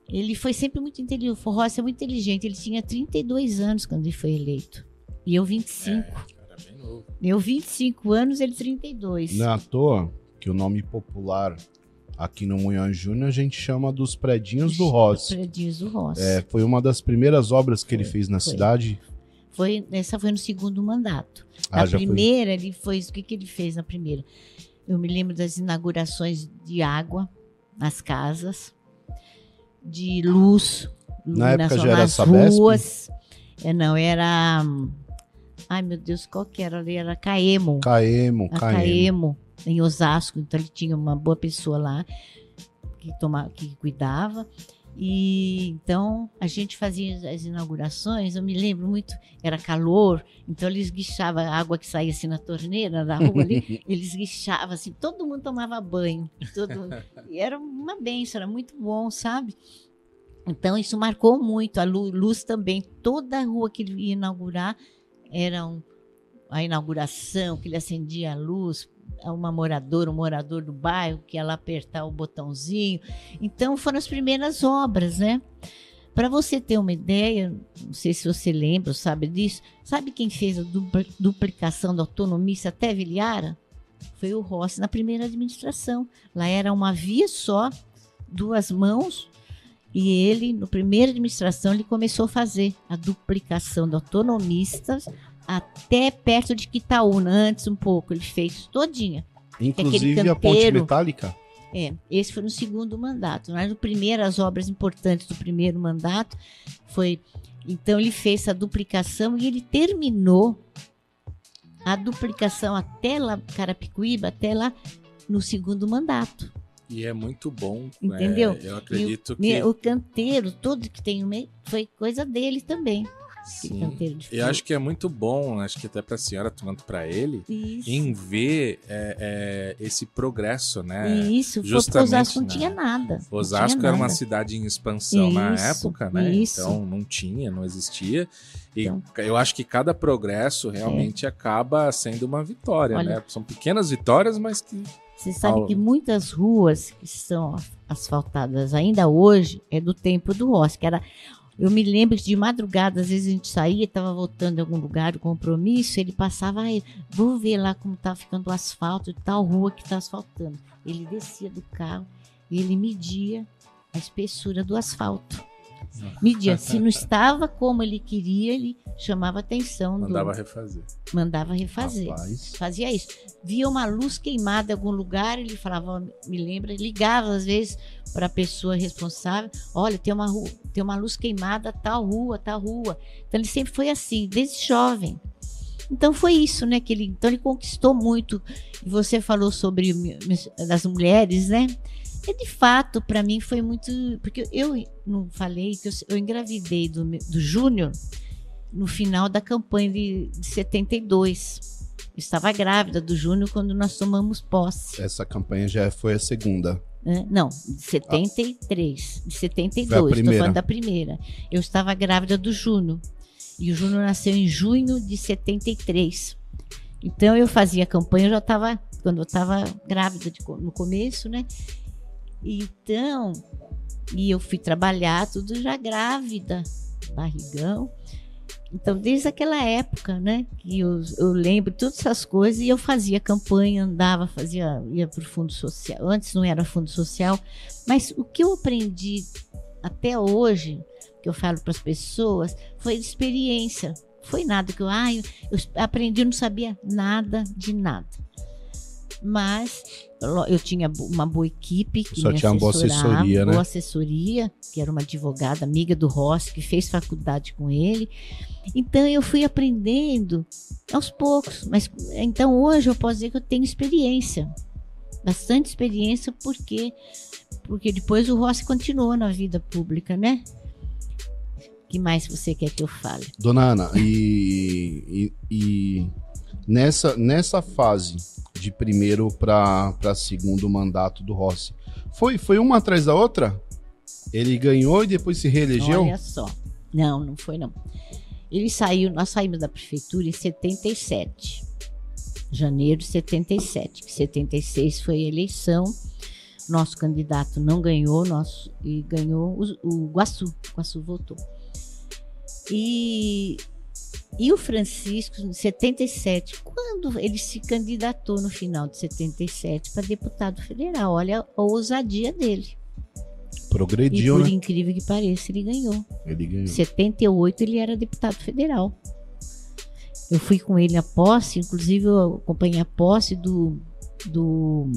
ele foi sempre muito inteligente. O Forrossi é muito inteligente. Ele tinha 32 anos quando ele foi eleito. E eu 25. É, era bem novo. Eu 25 anos, ele 32. Não é à toa que o nome popular aqui no Munhão Júnior a gente chama dos Predinhos do Rossi. Predinhos do Rossi. É, foi uma das primeiras obras que foi, ele fez na foi. cidade. Foi, essa foi no segundo mandato. Na ah, primeira, foi. ele foi. O que, que ele fez na primeira? Eu me lembro das inaugurações de água nas casas de luz. Na época já era Sabesp? ruas. É, não, era. Ai, meu Deus, qual que era ali? Era Caemo. Caemo, a Caemo. Caemo, em Osasco. Então ele tinha uma boa pessoa lá que, tomava, que cuidava. E então a gente fazia as inaugurações, eu me lembro muito, era calor, então eles guichavam a água que saía assim na torneira da rua ali, eles guichavam assim, todo mundo tomava banho. Todo, e era uma benção, era muito bom, sabe? Então isso marcou muito, a luz também, toda a rua que ele ia inaugurar era um, a inauguração, que ele acendia a luz, uma moradora, um morador do bairro que ia lá apertar o botãozinho. Então foram as primeiras obras, né? Para você ter uma ideia, não sei se você lembra ou sabe disso, sabe quem fez a duplicação da autonomista até Vilhara? Foi o Rossi na primeira administração. Lá era uma via só, duas mãos, e ele, no primeira administração, ele começou a fazer a duplicação da autonomistas até perto de Quitaúna, antes um pouco, ele fez todinha. Inclusive a ponte metálica? É, esse foi no segundo mandato. Mas no primeiro, as obras importantes do primeiro mandato foi. Então ele fez essa duplicação e ele terminou a duplicação até lá, Carapicuíba, até lá no segundo mandato. E é muito bom. Entendeu? É, eu acredito o, que. O canteiro, todo que tem no meio, foi coisa dele também. Sim. Eu acho que é muito bom, acho que até para a senhora, tomando para ele, Isso. em ver é, é, esse progresso, né? Isso, Justamente, Osasco não né? tinha nada. Osasco tinha era uma nada. cidade em expansão na Isso, época, né? isso. Então não tinha, não existia. E Então. eu acho que cada progresso realmente acaba sendo uma vitória, Olha- né? São pequenas vitórias, mas que Você sabe que muitas ruas que são asfaltadas ainda hoje é do tempo do que era eu me lembro que de madrugada, às vezes a gente saía, estava voltando em algum lugar, o compromisso, ele passava, aí, vou ver lá como está ficando o asfalto de tal rua que está asfaltando. Ele descia do carro e ele media a espessura do asfalto. Media. Se não estava como ele queria, ele chamava atenção. do- mandava refazer. mandava refazer Rapaz. fazia isso. Via uma luz queimada em algum lugar, ele falava, me lembra, ligava às vezes para a pessoa responsável, olha, tem uma rua, tem uma luz queimada, tal rua, tal rua. Então ele sempre foi assim, desde jovem. Então foi isso, né, que ele, então ele conquistou muito. E você falou sobre das mulheres, né? E de fato, para mim foi muito, porque eu não falei que eu, eu engravidei do, do Júnior no final da campanha de, de 72. Eu estava grávida do Júnior quando nós tomamos posse. Essa campanha já foi a segunda. né? Não, de 73. De 72. Foi a Estou falando da primeira. Eu estava grávida do Júnior. E o Júnior nasceu em junho de 73. Então eu fazia campanha, eu já estava, quando eu estava grávida de no começo, né? Então, e eu fui trabalhar tudo já grávida, barrigão. Então, desde aquela época, né, que eu, eu lembro todas essas coisas e eu fazia campanha, andava, fazia, ia para o fundo social. Antes não era fundo social, mas o que eu aprendi até hoje, que eu falo para as pessoas, foi experiência. Foi nada que eu, ah, eu, eu aprendi, eu não sabia nada de nada. Mas eu tinha uma boa equipe que Só me tinha uma boa assessoria, né? boa assessoria, que era uma advogada amiga do Rossi, que fez faculdade com ele. Então eu fui aprendendo aos poucos. Mas então hoje eu posso dizer que eu tenho experiência, bastante experiência, porque porque depois o Rossi continuou na vida pública, né? que mais você quer que eu fale? Dona Ana, e, e- e nessa, nessa fase de primeiro para segundo mandato do Rossi, foi, foi uma atrás da outra? Ele ganhou e depois se reelegeu? Olha só. Não, não foi não. Ele saiu, nós saímos da prefeitura em 77. Janeiro de 77. Que 76 foi a eleição. Nosso candidato não ganhou, nosso, e ganhou o, o Guaçu. O Guaçu votou. E, e o Francisco, em 77, quando ele se candidatou no final de 77 para deputado federal, olha a ousadia dele. E Progrediu, por né? incrível que pareça, ele ganhou. Ele ganhou. Em 78 ele era deputado federal. Eu fui com ele à posse, inclusive eu acompanhei a posse do. do...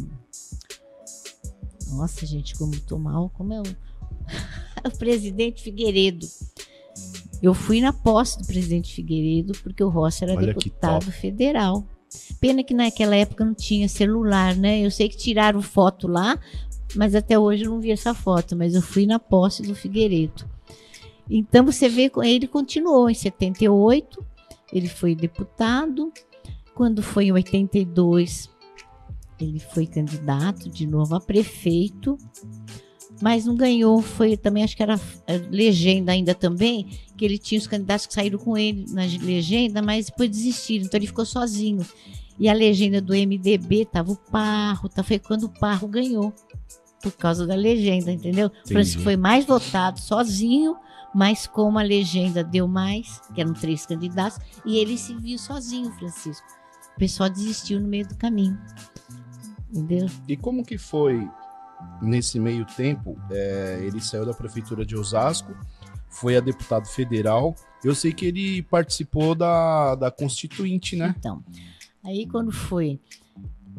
Nossa, gente, como tô mal, como é o. o presidente Figueiredo. Eu fui na posse do presidente Figueiredo, porque o Rossi era Olha deputado federal. Pena que naquela época não tinha celular, né? Eu sei que tiraram foto lá, mas até hoje eu não vi essa foto, mas eu fui na posse do Figueiredo. Então você vê, ele continuou em 78, ele foi deputado. Quando foi em 82, ele foi candidato de novo a prefeito, mas não ganhou. Foi também, acho que era é, legenda ainda também, que ele tinha os candidatos que saíram com ele na legenda, mas depois desistiram, então ele ficou sozinho. E a legenda do MDB tava o Parro, tá, foi quando o Parro ganhou, por causa da legenda, entendeu? O Francisco foi mais votado sozinho, mas como a legenda deu mais, que eram três candidatos, e ele se viu sozinho, Francisco. O pessoal desistiu no meio do caminho. Entendeu? E como que foi nesse meio tempo? é, ele saiu da prefeitura de Osasco, foi a deputado federal. Eu sei que ele participou da, da Constituinte, né? Então, aí quando foi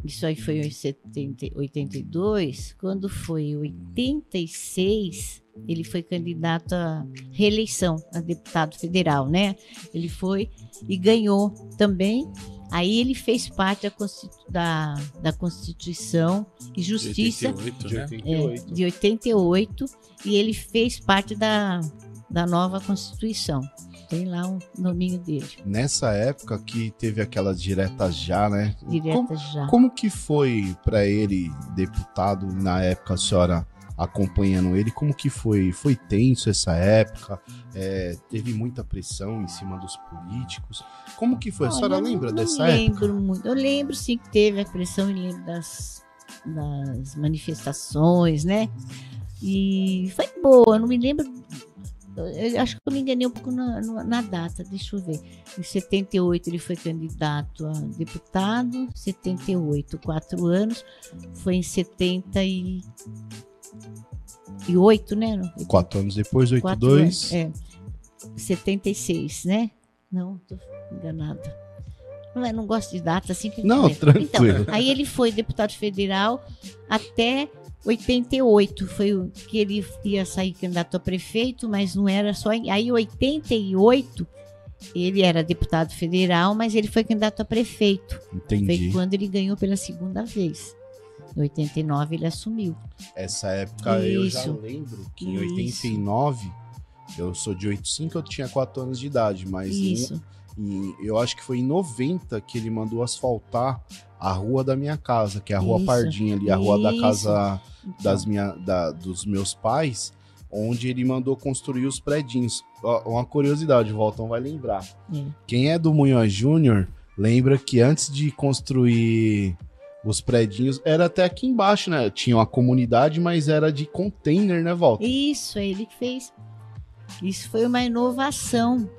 isso aí foi em 70, 82. Quando foi 86, ele foi candidato à reeleição a deputado federal, né? Ele foi e ganhou também. Aí ele fez parte da, Constitu da, da Constituição e Justiça 88, De né? 88. é, de 88 e ele fez parte da, da nova Constituição. Tem lá o nominho dele, Nessa época que teve aquelas diretas já, né? direta Como, já. como que foi pra ele, deputado, na época, a senhora acompanhando ele, como que foi? Foi tenso essa época? É, teve muita pressão em cima dos políticos? Como que foi? A senhora Olha, eu lembra não dessa lembro época? muito. Eu lembro sim que teve a pressão e lembro das, das manifestações, né? E foi boa, eu não me lembro. Eu acho que eu me enganei um pouco na, na- data, deixa eu ver. Em 78 ele foi candidato a deputado, 78, quatro anos. Foi em 78, né? Quatro anos depois, Quatro 82. anos, É. 76, né? Não, tô enganada. Não, é, não gosto de data assim que Não, é. tranquilo. Então, aí ele foi deputado federal até 88. Foi o que ele ia sair candidato a prefeito, mas não era só. em- Aí, 88, ele era deputado federal, mas ele foi candidato a prefeito. Foi Entendi. quando ele ganhou pela segunda vez. Em 89 ele assumiu. Essa época eu já Isso. lembro que em Isso. 89, eu sou de 85, eu tinha 4 anos de idade, mas em- Isso. em- eu acho que foi em 90 que ele mandou asfaltar a rua da minha casa, que é a rua Isso. Pardinha ali, a rua da Isso. casa Então, das minha, da- dos meus pais, onde ele mandou construir os predinhos. Uma curiosidade, o Voltão vai lembrar. É. Quem é do Munhoz Júnior lembra que antes de construir os predinhos, era até aqui embaixo, né? Tinha uma comunidade, mas era de container, né, Volta? Isso, ele fez. Isso foi uma inovação,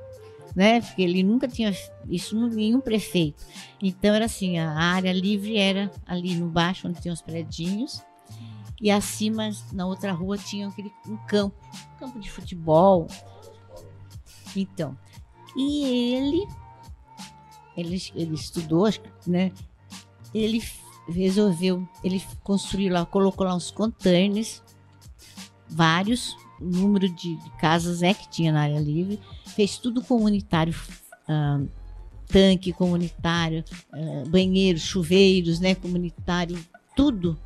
né? Porque ele nunca tinha isso nenhum prefeito. Então era assim, a área livre era ali no baixo onde tem os predinhos e acima na outra rua tinha aquele um campo, um campo de futebol. Então, e ele ele, ele estudou, né? Ele resolveu, ele construiu lá, colocou lá uns containers vários, o número de, de casas é que tinha na área livre, fez tudo comunitário, ah, tanque comunitário, ah, banheiros, chuveiros, né, comunitário, tudo.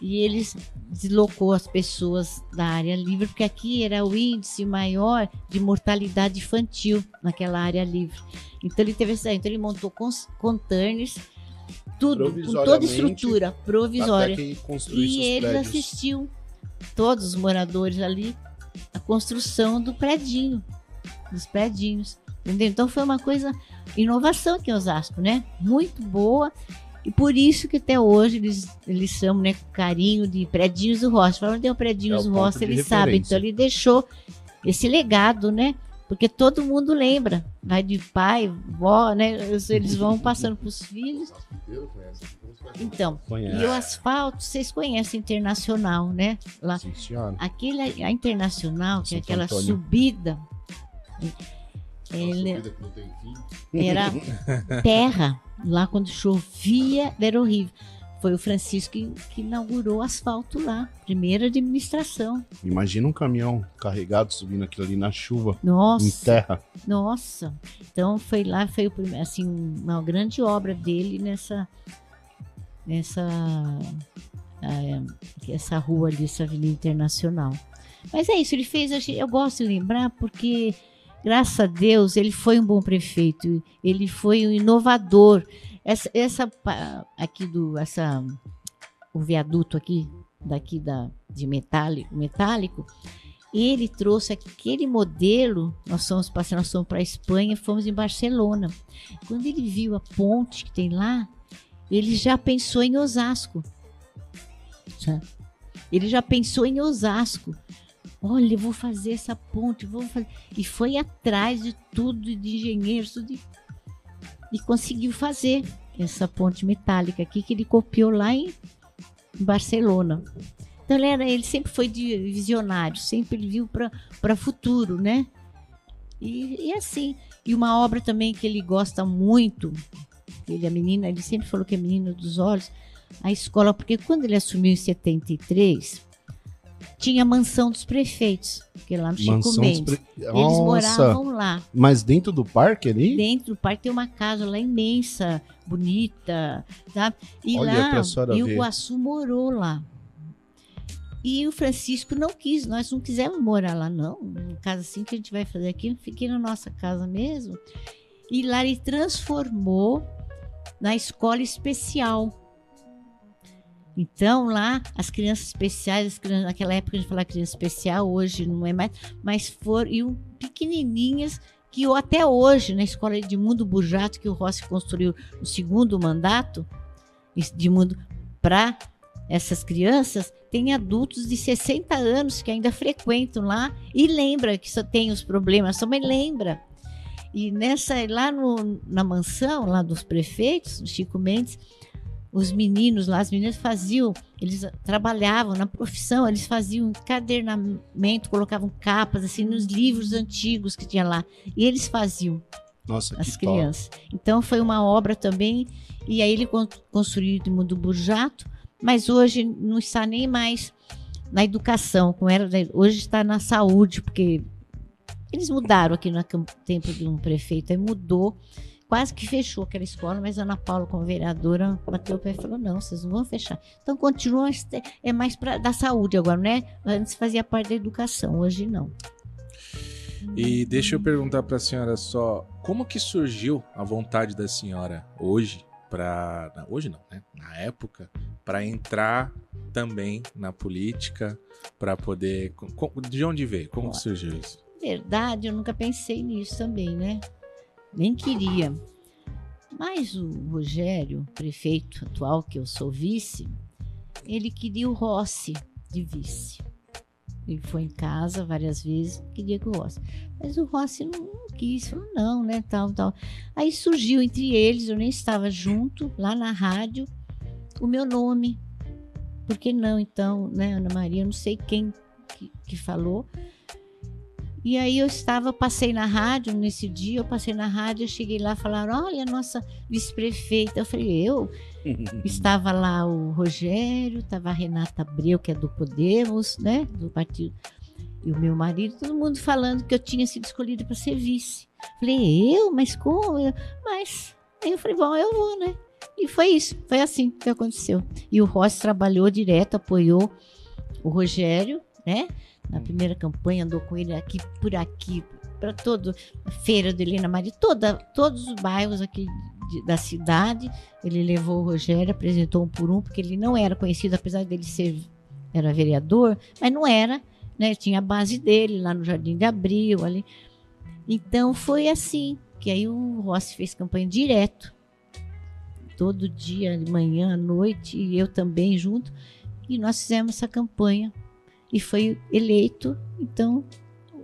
E eles deslocou as pessoas da área livre, porque aqui era o índice maior de mortalidade infantil naquela área livre. Então ele teve essa, então ele montou containers, tudo, com toda estrutura provisória. E eles prédios. assistiam, todos os moradores ali, a construção do predinho, dos predinhos. Entendeu? Então foi uma coisa, inovação aqui em Osasco, né? Muito boa. E por isso que até hoje eles, eles chamam, né, com carinho de predinhos do Roça. Falam, tem o predinhos É do de eles sabem. referência. Então ele deixou esse legado, né? Porque todo mundo lembra. Vai de pai, vó, né? Eles vão passando para os filhos. Então, Conhece. e o asfalto, vocês conhecem internacional, né? Lá. Sim, senhora. Aquele, a internacional, que é aquela Antônio. subida, ele subida que não tem fim. era terra. Lá quando chovia, era horrível. Foi o Francisco que, que inaugurou o asfalto lá. Primeira administração. Imagina um caminhão carregado subindo aquilo ali na chuva, em Nossa, terra. nossa. Então foi lá, foi o assim, uma grande obra dele nessa nessa ah, essa rua ali, essa Avenida Internacional. Mas é isso, ele fez, eu gosto de lembrar porque graças a Deus ele foi um bom prefeito, ele foi um inovador. Essa, essa aqui do essa o viaduto aqui daqui da de metálico, metálico ele trouxe aquele modelo. Nós fomos passar, nós fomos para a Espanha, fomos em Barcelona. Quando ele viu a ponte que tem lá, ele já pensou em Osasco. Ele já pensou em Osasco. Olha, vou fazer essa ponte, vou fazer. E foi atrás de tudo, de engenheiros, tudo. E, e conseguiu fazer essa ponte metálica aqui que ele copiou lá em Barcelona. Então ele, era, ele sempre foi visionário, sempre viu para futuro, né? E, e assim, e uma obra também que ele gosta muito, ele é menina, ele sempre falou que é menino dos olhos. A escola, porque quando ele assumiu em 73, tinha a mansão dos prefeitos, que é lá no Chico Mansão Mendes. pre- Eles Nossa, moravam lá. Mas dentro do parque ali? Dentro do parque tem uma casa lá imensa, bonita, sabe? E Olha, lá, e o. Guaçu morou lá. E o Francisco não quis, nós não quisemos morar lá, não. Uma casa assim que a gente vai fazer aqui, fiquei na nossa casa mesmo. E lá ele transformou na escola especial. Então lá, as crianças especiais, as crianças, naquela época a gente falava criança especial, hoje não é mais, mas foram pequenininhas que até hoje, na escola de Mundo Burjato, que o Rossi construiu no segundo mandato, de mundo para essas crianças, tem adultos de 60 anos que ainda frequentam lá e lembra que só tem os problemas, só me lembra. E nessa lá no, na mansão lá dos prefeitos, Chico Mendes, os meninos lá, as meninas faziam, eles trabalhavam na profissão, eles faziam encadernamento, colocavam capas assim nos livros antigos que tinha lá, e eles faziam Nossa, as que top. crianças. Então foi uma obra também, e aí ele con- construiu de Mundo Burjato, mas hoje não está nem mais na educação, como era, da- hoje está na saúde, porque eles mudaram aqui no tempo de um prefeito, aí mudou, quase que fechou aquela escola, mas a Ana Paula, como vereadora, bateu o pé e falou: não, vocês não vão fechar. Então continua, é mais para da saúde agora, né? Antes fazia parte da educação, hoje não. E deixa eu perguntar para a senhora só, como que surgiu a vontade da senhora hoje para hoje não, né? Na época para entrar também na política, para poder de onde veio? Como que surgiu isso? verdade, eu nunca pensei nisso também, né? Nem queria. Mas o Rogério, prefeito atual, que eu sou vice, ele queria o Rossi de vice. Ele foi em casa várias vezes, queria que o Rossi. Mas o Rossi não quis, falou não, né, tal, tal. Aí surgiu entre eles, eu nem estava junto, lá na rádio, o meu nome. Por que não, então, né, Ana Maria? Eu não sei quem que, que falou. E aí eu estava, passei na rádio nesse dia, eu passei na rádio, eu cheguei lá, falaram, olha, a nossa vice-prefeita. Eu falei, eu? Estava lá o Rogério, estava a Renata Abreu, que é do Podemos, né? Do partido. E o meu marido, todo mundo falando que eu tinha sido escolhida para ser vice. Falei, eu? Mas como? Eu- Mas. Aí eu falei, bom, eu vou, né? E foi isso, foi assim que aconteceu. E o Rossi trabalhou direto, apoiou o Rogério, né? Na primeira campanha, andou com ele aqui por aqui, para todo feira de Helena Maria, toda, todos os bairros aqui de- da cidade. Ele levou o Rogério, apresentou um por um, porque ele não era conhecido, apesar dele ser era vereador, mas não era, né? Tinha a base dele lá no Jardim de Abril, ali. Então foi assim, que aí o Rossi fez campanha direto. Todo dia, de manhã, à noite, e eu também junto. E nós fizemos essa campanha. E foi eleito, então,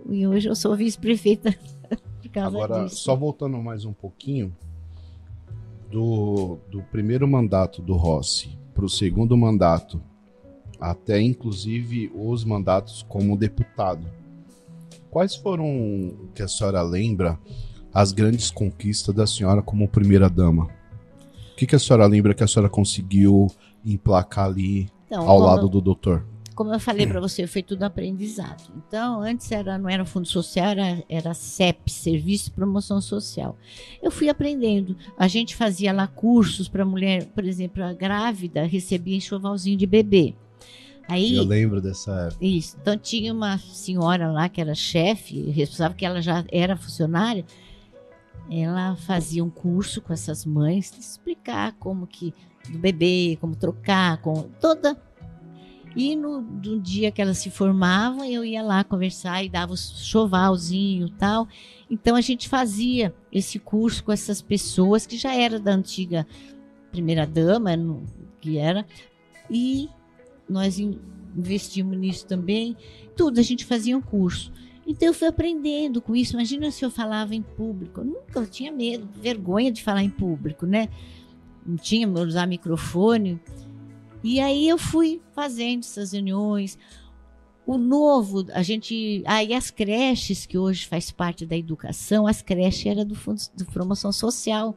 e hoje eu sou vice-prefeita por causa Agora, disso. só voltando mais um pouquinho do, do primeiro mandato do Rossi para o segundo mandato, até inclusive os mandatos como deputado. Quais foram, que a senhora lembra, as grandes conquistas da senhora como primeira-dama? O que, que a senhora lembra que a senhora conseguiu emplacar ali Então, ao como- lado do doutor? Como eu falei para você, foi tudo aprendizado. Então, antes era, não era fundo social, era, era CEP, Serviço de Promoção Social. Eu fui aprendendo. A gente fazia lá cursos para mulher, por exemplo, a grávida recebia enxovalzinho de bebê. Aí, Eu lembro dessa época. isso. Então tinha uma senhora lá que era chefe, responsável, que ela já era funcionária. Ela fazia um curso com essas mães, explicar como que do bebê, como trocar, com toda. E no, no dia que elas se formavam, eu ia lá conversar e dava o chovalzinho e tal. Então a gente fazia esse curso com essas pessoas que já era da antiga primeira dama, no- que era, e nós in- investimos nisso também. Tudo, a gente fazia um curso. Então eu fui aprendendo com isso. Imagina se eu falava em público. Eu nunca eu tinha medo, vergonha de falar em público, né? Não tinha usar microfone. E aí eu fui fazendo essas reuniões. O novo, a gente. Aí ah, as creches, que hoje faz parte da educação, as creches eram do Fundo de Promoção Social.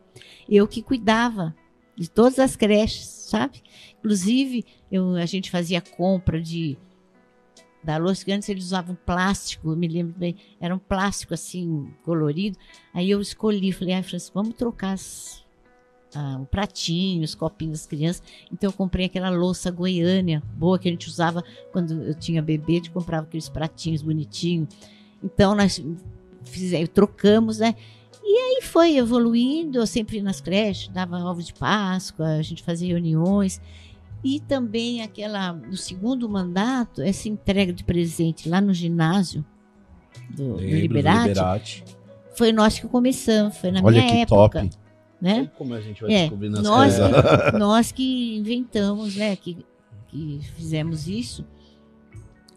Eu que cuidava de todas as creches, sabe? Inclusive, eu, a gente fazia compra de da louça, que antes eles usavam plástico, me lembro bem, era um plástico assim, colorido. Aí eu escolhi, falei, ah, Francisco, vamos trocar as, ah, o pratinho, os copinhos das crianças. Então eu comprei aquela louça goiânia, boa, que a gente usava quando eu tinha bebê, a gente comprava aqueles pratinhos bonitinhos. Então nós fizemos, trocamos, né? E aí foi evoluindo, eu sempre nas creches, dava ovos de Páscoa, a gente fazia reuniões. E também aquela, no segundo mandato, essa entrega de presente lá no ginásio do, do Liberati, Liberati, foi nós que começamos, foi na Olha minha época. Top. Né? Como a gente vai é, descobrindo as nós, nós que inventamos, né? Que, que fizemos isso.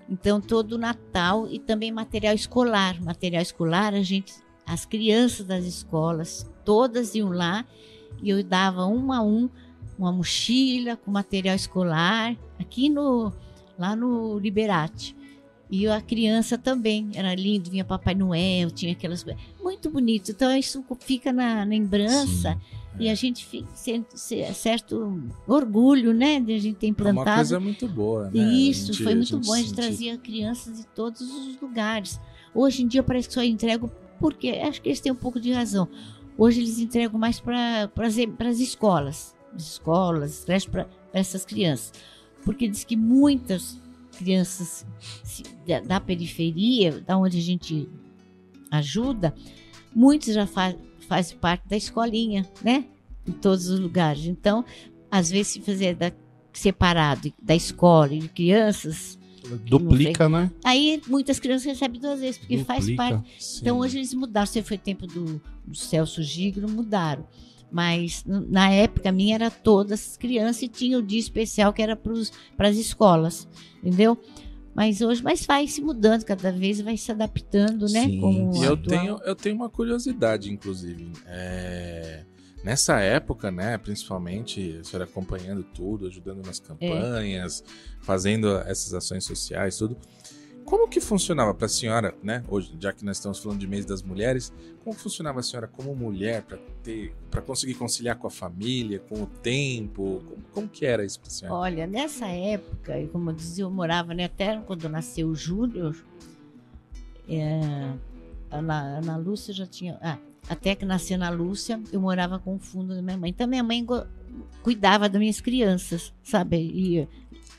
Então, todo Natal e também material escolar. Material escolar, a gente, as crianças das escolas, todas iam lá e eu dava um a um uma mochila com material escolar, aqui no lá no Liberate. E a criança também, era lindo, vinha Papai Noel, tinha aquelas coisas. Muito bonito. Então isso fica na lembrança Sim, é. e a gente fica, sente certo orgulho, né, de a gente ter implantado. É uma coisa muito boa, né? Isso, gente, foi muito bom. A gente trazia crianças de todos os lugares. Hoje em dia parece que só entrego porque acho que eles têm um pouco de razão. Hoje eles entregam mais para as escolas escolas, creches para essas crianças. Porque diz que muitas crianças da periferia, da onde a gente ajuda, muitos já faz, faz parte da escolinha, né? Em todos os lugares. Então, às vezes, se fazer da, separado da escola e de crianças. Duplica, né? Aí muitas crianças recebem duas vezes, porque Duplica, faz parte. Sim. Então, hoje eles mudaram. Se foi tempo do, do Celso Gigro, mudaram. Mas na época minha era todas crianças e tinha o dia especial que era para as escolas, entendeu? Mas hoje mas vai se mudando, cada vez vai se adaptando, né? Sim. Como e eu tenho, eu tenho uma curiosidade, inclusive. É... Nessa época, né, principalmente, a senhora acompanhando tudo, ajudando nas campanhas, é. fazendo essas ações sociais, tudo. Como que funcionava para a senhora, né? Hoje, já que nós estamos falando de mês das mulheres, como funcionava a senhora como mulher para ter, para conseguir conciliar com a família, com o tempo? Como, como que era isso para a senhora? Olha, nessa época, como eu dizia, eu morava, né, até quando nasceu o Júnior, é, a Ana, Ana Lúcia já tinha, ah, até que nasceu na Lúcia, eu morava com o fundo da minha mãe. Então minha mãe cuidava das minhas crianças, sabe? E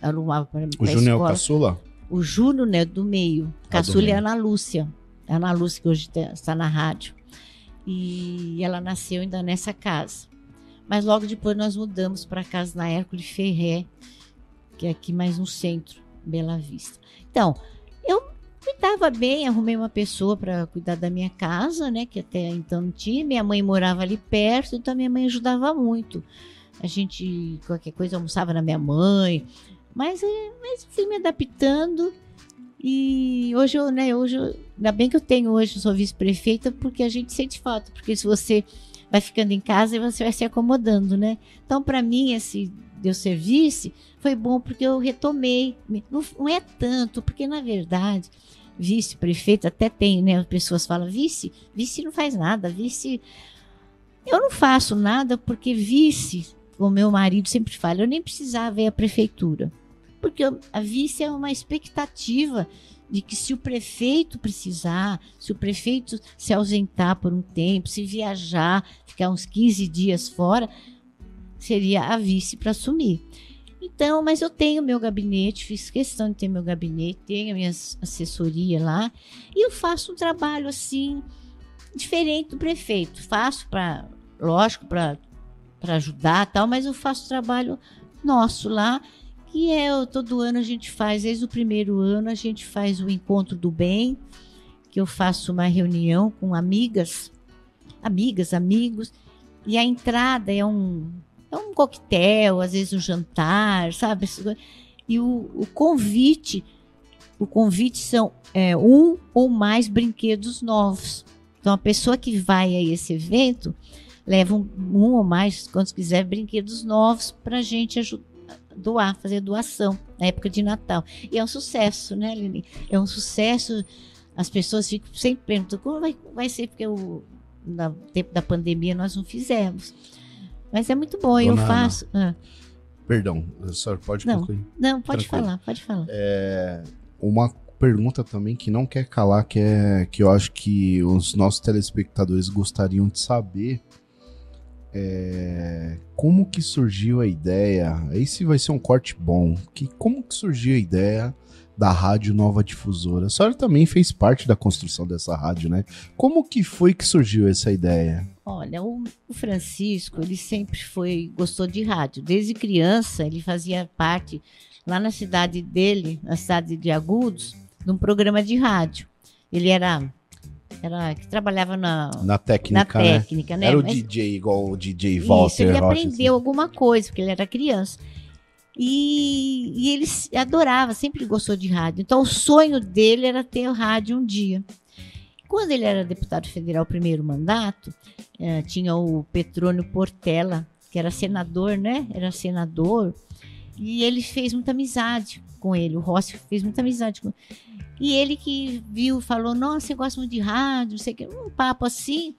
arrumava para O Júnior é o caçula? O Júlio, né, do meio. Ah, Caçula é Ana Lúcia. Ana Lúcia, que hoje tá, está na rádio. E ela nasceu ainda nessa casa. Mas logo depois nós mudamos para a casa na Hércules Ferré, que é aqui mais no centro, Bela Vista. Então, eu cuidava bem, arrumei uma pessoa para cuidar da minha casa, né, que até então não tinha. Minha mãe morava ali perto, então minha mãe ajudava muito. A gente, qualquer coisa, almoçava na minha mãe, mas, é, mas fui me adaptando. E hoje eu, né, hoje eu, ainda bem que eu tenho hoje, eu sou vice-prefeita, porque a gente sente falta, porque se você vai ficando em casa você vai se acomodando, né? Então, para mim, esse deu serviço foi bom porque eu retomei. Não, não é tanto, porque na verdade, vice-prefeita até tem, né? As pessoas falam, vice, vice não faz nada, vice. Eu não faço nada porque vice, o meu marido sempre fala, eu nem precisava ir à prefeitura porque a vice é uma expectativa de que se o prefeito precisar, se o prefeito se ausentar por um tempo, se viajar, ficar uns 15 dias fora, seria a vice para assumir. Então, mas eu tenho meu gabinete, fiz questão de ter meu gabinete, tenho a minha assessoria lá, e eu faço um trabalho assim, diferente do prefeito. Faço para, lógico, para ajudar tal, mas eu faço trabalho nosso lá que é todo ano a gente faz, desde o primeiro ano a gente faz o encontro do bem, que eu faço uma reunião com amigas, amigas, amigos, e a entrada é um é um coquetel, às vezes um jantar, sabe? E o, o convite, o convite são é, um ou mais brinquedos novos. Então a pessoa que vai a esse evento leva um, um ou mais, quantos quiser, brinquedos novos para a gente ajudar doar, fazer doação. na época de Natal. E é um sucesso, né, Lili? É um sucesso. As pessoas ficam sempre perguntando como vai, vai ser, porque o, no tempo da pandemia nós não fizemos. Mas é muito bom, eu Dona faço. Ah, Perdão, a senhora pode Não. concluir. não, pode Tranquilo. falar, pode falar. É, uma pergunta também que não quer calar, que é que eu acho que os nossos telespectadores gostariam de saber. É, como que surgiu a ideia? Esse vai ser um corte bom. Que, como que surgiu a ideia da Rádio Nova Difusora? A senhora também fez parte da construção dessa rádio, né? Como que foi que surgiu essa ideia? Olha, o, Francisco, ele sempre foi, gostou de rádio. Desde criança, ele fazia parte, lá na cidade dele, na cidade de Agudos, de um programa de rádio. Ele era, era que trabalhava na, Na na técnica, né? técnica, né? Era o Mas- DJ igual o DJ Isso, Walter ele Rocha, aprendeu assim. alguma coisa, porque ele era criança. E, e ele adorava, sempre gostou de rádio. Então, o sonho dele era ter rádio um dia. Quando ele era deputado federal, primeiro mandato, eh, tinha o Petrônio Portela, que era senador, né? Era senador. E ele fez muita amizade com ele. O Rossi fez muita amizade com E ele que viu, falou: Nossa, você gosta muito de rádio, não sei o que, um papo assim.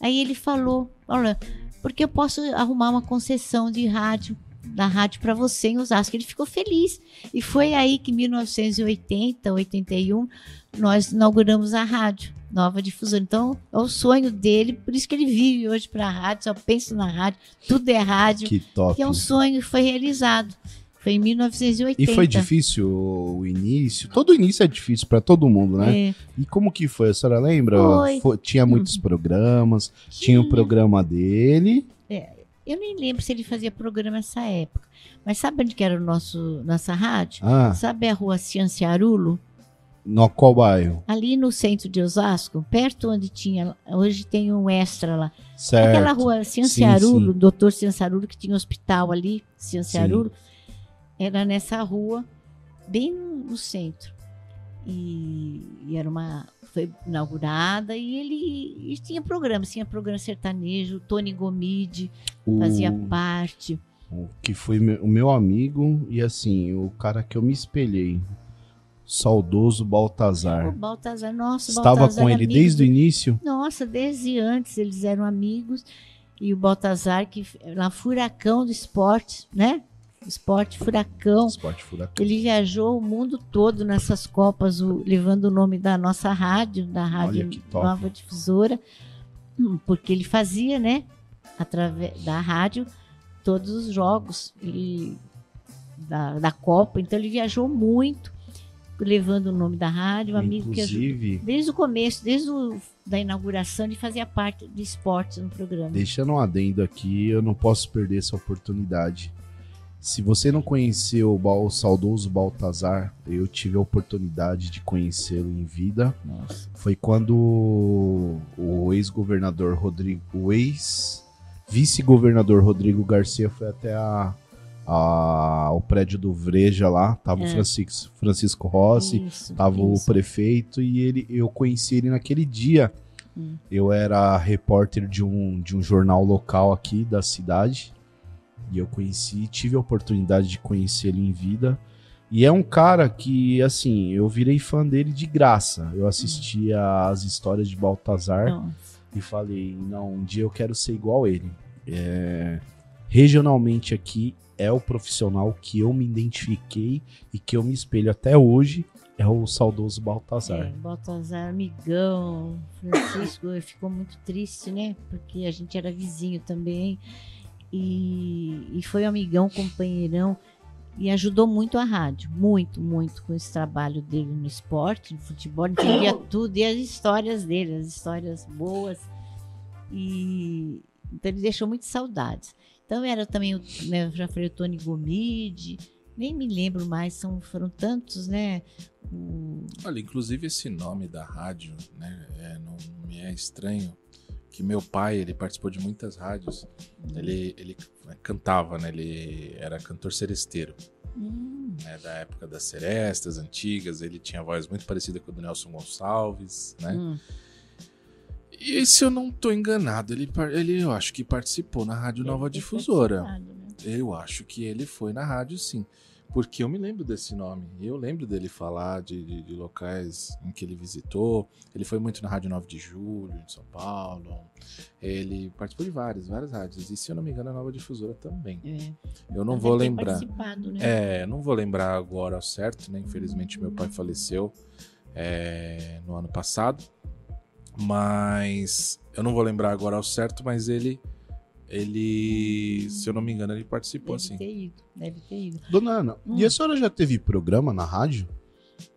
Aí ele falou: Olha, porque eu posso arrumar uma concessão de rádio, da rádio para você em Osasco. Ele ficou feliz. E foi aí que em 1980, 81, nós inauguramos a rádio, nova difusora. Então, é o sonho dele, por isso que ele vive hoje para a rádio, só pensa na rádio, tudo é rádio, Que top. que é um sonho que foi realizado. Foi em 1980. E foi difícil o início? Todo início é difícil pra todo mundo, né? É, E como que foi? A senhora lembra? Foi. Foi- tinha muitos programas, tinha o programa dele. Eu nem lembro se ele fazia programa nessa época. Mas sabe onde que era o nosso, nossa rádio? Ah, Sabe a rua Cianciarulo? no qual bairro? Ali no centro de Osasco, perto onde tinha. Hoje tem um extra lá. Certo. Aquela rua Cianciarulo, sim. doutor Cianciarulo, que tinha um hospital ali, Cianciarulo, era nessa rua, bem no, centro. E, e era uma. Foi inaugurada e ele e tinha programa, tinha programa sertanejo, Tony Gomide O, fazia parte. o que foi meu- o meu amigo e assim, o cara que eu me espelhei. Saudoso O Baltazar. Baltazar, nossa, Estava Baltazar com ele amigo desde o início? Nossa, desde antes eles eram amigos. E o Baltazar, que lá Furacão do Esporte, né? Esporte Furacão. Esporte Furacão. Ele viajou o mundo todo nessas Copas, o- levando o nome da nossa rádio, da Rádio. Nova Difusora, hum, porque ele fazia, né, através da rádio, todos os jogos da, da Copa. Então ele viajou muito, levando o nome da rádio, um amigo que ajudou. Desde o começo, desde o, da inauguração, ele fazia parte de esportes no programa. Deixando um adendo aqui, eu não posso perder essa oportunidade. Se você não conheceu o, o saudoso Baltazar, eu tive a oportunidade de conhecê-lo em vida. Nossa. Foi quando o ex-governador Rodrigo, o ex-vice-governador Rodrigo Garcia foi até a, a- o prédio do Vreja lá, tava o É. Francisco, Francisco Rossi, Isso, Tava o isso. prefeito e ele, eu conheci ele naquele dia. Hum. Eu era repórter de um, de um jornal local aqui da cidade. E eu conheci, tive a oportunidade de conhecer ele em vida. E é um cara que, assim, eu virei fã dele de graça. Eu assistia as histórias de Baltazar Nossa. e falei, não, um dia eu quero ser igual ele. É, regionalmente aqui é o profissional que eu me identifiquei e que eu me espelho até hoje, é o saudoso Baltazar. É, Baltazar, amigão, Francisco ficou muito triste, né? Porque a gente era vizinho também. E, e foi um amigão, companheirão. E ajudou muito a rádio, muito, muito com esse trabalho dele no esporte, no futebol, entendia tudo, e as histórias dele, as histórias boas. E então ele deixou muitas saudades. Então era também, o, né, já falei, o Tony Gomide, nem me lembro mais, são, foram tantos, né? O- Olha, inclusive esse nome da rádio, né, é, não me é estranho, que meu pai, ele participou de muitas rádios, ele, ele cantava, né, ele era cantor seresteiro, Hum, né, da época das serestas antigas, ele tinha voz muito parecida com a do Nelson Gonçalves, né, hum. e se eu não tô enganado, ele, ele eu acho que participou na Rádio Nova Deve Difusora. né? Eu acho que ele foi na rádio, sim. Porque eu me lembro desse nome. E eu lembro dele falar de, de, de locais em que ele visitou. Ele foi muito na Rádio 9 de Julho, em São Paulo. Ele participou de várias, várias rádios. E se eu não me engano, a Nova Difusora também. É. Eu não Mas vou lembrar. participado, né? É, não vou lembrar agora ao certo, né? Infelizmente meu pai faleceu é, no ano passado. Mas eu não vou lembrar agora ao certo, mas ele, ele, se eu não me engano, ele participou Deve assim. ter ido, deve ter ido. Dona Ana, Hum. e a senhora já teve programa na rádio?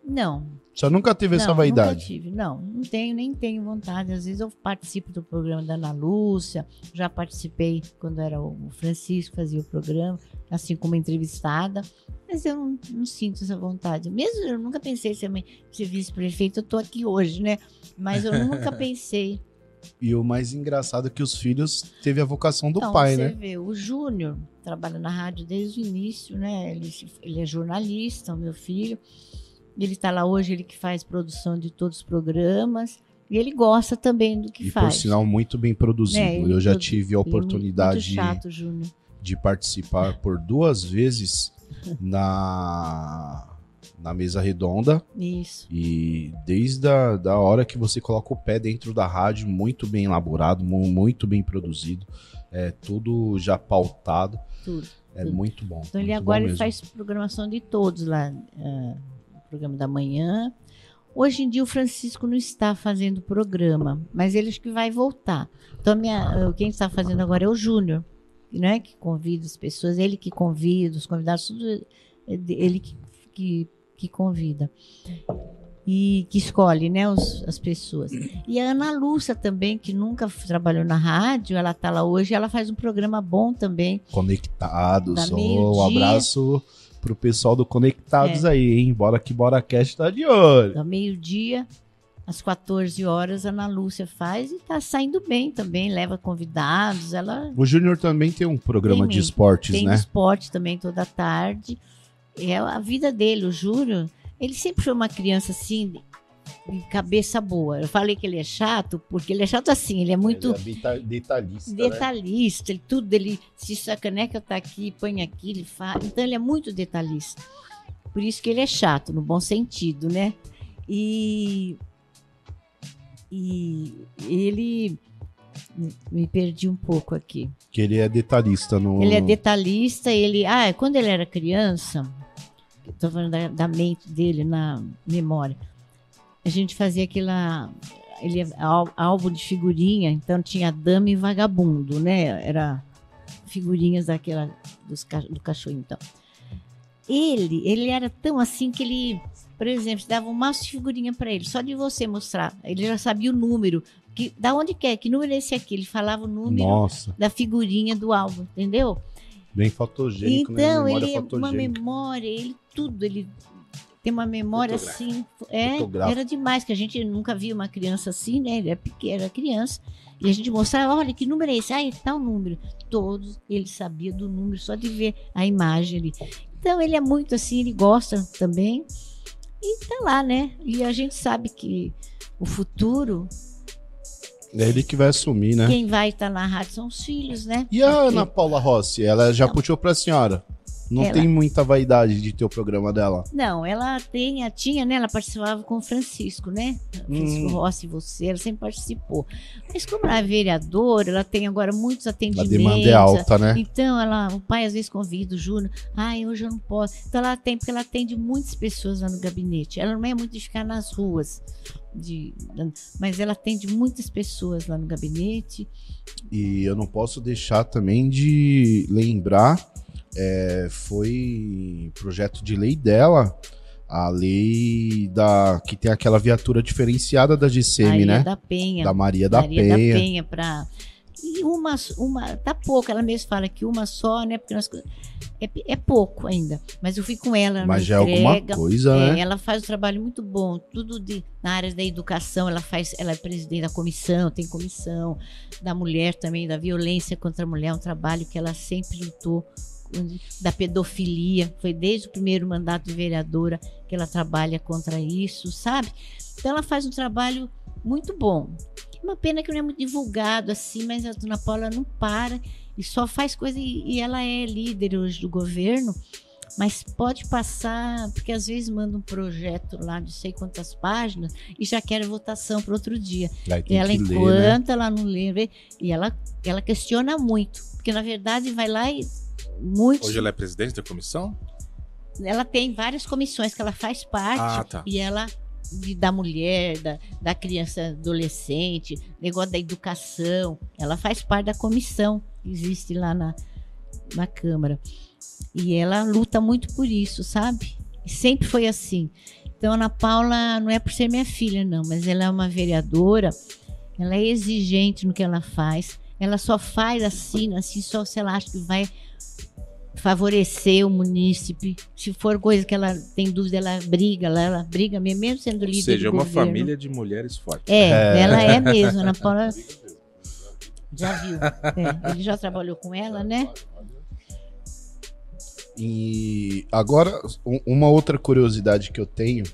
Não, A senhora nunca teve essa não, vaidade? Nunca tive, não, não tenho, nem tenho vontade. Às vezes eu participo do programa da Ana Lúcia, já participei quando era o Francisco fazia o programa, assim como entrevistada, mas eu não, não sinto essa vontade. Mesmo eu nunca pensei ser, mãe- ser vice-prefeito, eu tô aqui hoje, né? Mas eu nunca pensei. E o mais engraçado é que os filhos teve a vocação do Então, pai, você né? vê, o Júnior trabalha na rádio desde o início, né? Ele, ele é jornalista, o meu filho. Ele está lá hoje, ele que faz produção de todos os programas. E ele gosta também do que E faz. por sinal, muito bem produzido. É, Eu já produ- tive a é oportunidade chato, de participar por duas vezes na, na mesa redonda. Isso. E desde a da hora que você coloca o pé dentro da rádio, muito bem elaborado, mu- muito bem produzido, é tudo já pautado, Tudo. é Tudo. muito bom. Então ele muito agora bom ele faz programação de todos lá, o programa da manhã. Hoje em dia o Francisco não está fazendo programa, mas ele acho que vai voltar. Então a minha, quem está fazendo agora é o Júnior, né, que convida as pessoas, ele que convida, os convidados, tudo é ele que, que, que convida. E que escolhe, né, os- as pessoas. E a Ana Lúcia também, que nunca trabalhou na rádio, ela está lá hoje, ela faz um programa bom também. Conectados, um abraço pro pessoal do Conectados É. aí, hein? Bora que Bora Cast tá de olho. Ao meio-dia, às 14 horas, a Ana Lúcia faz e tá saindo bem também, leva convidados, ela O Júnior também tem um programa Tem de esportes, tem né? esporte também toda tarde. É a vida dele, o Júlio, ele sempre foi uma criança assim, de cabeça boa. Eu falei que ele é chato, porque ele é chato assim, ele é muito Ele é deta- detalhista, né? detalhista, ele, tudo ele se a caneca tá aqui, põe aqui, ele faz. Então ele é muito detalhista. Por isso que ele é chato, no bom sentido, né? E, e ele me perdi um pouco aqui. Que ele é detalhista no. Ele é detalhista, ele. Ah, quando ele era criança, estou falando da, da mente dele, na memória, a gente fazia aquela. Ele é ál- álbum de figurinha, então tinha dama e vagabundo, né? Era figurinhas daquela dos, do cachorro, então. Ele, ele era tão assim que ele, por exemplo, dava um maço de figurinha para ele, só de você mostrar. Ele já sabia o número. Que, da onde que é? Que número é esse aqui? Ele falava o número Nossa, da figurinha do álbum, entendeu? Bem fotogênico, né? então, Memória ele é uma memória, ele tudo, ele tem uma memória assim, é, era demais, que a gente nunca viu uma criança assim, né? Ele era pequeno, era criança. E a gente mostrava, olha, que número é esse? Ah, é tal número. Todos, ele sabia do número, só de ver a imagem ali. Então, ele é muito assim, ele gosta também. E tá lá, né? E a gente sabe que o futuro, É ele que vai assumir, né? quem vai estar na rádio são os filhos, né? E a Porque- Ana Paula Rossi, ela já Não. puxou pra senhora. Não Ela- tem muita vaidade de ter o programa dela. Não, ela tem, tinha, né? Ela participava com o Francisco, né? Francisco Hum. Rossi, você, ela sempre participou. Mas como ela é vereadora, ela tem agora muitos A atendimentos. demanda é alta, né? Então, ela, o pai às vezes convida o Júnior. Ai, hoje eu não posso. Então, ela tem, porque ela atende muitas pessoas lá no gabinete. Ela não é muito de ficar nas ruas, de, mas ela atende muitas pessoas lá no gabinete. E eu não posso deixar também de lembrar, é, foi projeto de lei dela, a lei da que tem aquela viatura diferenciada da GCM, Maria né? da Penha. Da Maria da Maria Penha. da Penha para e uma uma tá pouco ela mesma fala que uma só né porque nós, é, é pouco ainda mas eu fui com ela ela Mas já é alguma entrega, coisa, é, né? ela faz um trabalho muito bom tudo de, na área da educação ela faz ela é presidente da comissão tem comissão da mulher também da violência contra a mulher um trabalho que ela sempre lutou da pedofilia foi desde o primeiro mandato de vereadora que ela trabalha contra isso sabe então ela faz um trabalho muito bom uma pena que não é muito divulgado assim, mas a dona Paula não para e só faz coisa. E, e ela é líder hoje do governo Mas pode passar, porque às vezes manda um projeto lá de sei quantas páginas e já quer votação para outro dia. Tem ela, que ler, né? enquanto ela não lê, vê, e ela, ela questiona muito, porque na verdade vai lá e muitos. Hoje ela é presidente da comissão? ela tem várias comissões que ela faz parte Ah, tá. e ela da mulher, da, da criança adolescente, negócio da educação, ela faz parte da comissão que existe lá na, na Câmara. E ela luta muito por isso, sabe? Sempre foi assim. Então, Ana Paula não é por ser minha filha, não, mas ela é uma vereadora, ela é exigente no que ela faz. Ela só faz assim, assim, só se ela acha que vai favorecer o munícipe. Se for coisa que ela tem dúvida, ela briga, ela, ela briga mesmo, mesmo sendo Ou líder seja, é uma governo. família de mulheres fortes. É, ela é mesmo. Ana Paula já viu. É, ele já trabalhou com ela, né? E agora, um- uma outra curiosidade que eu tenho,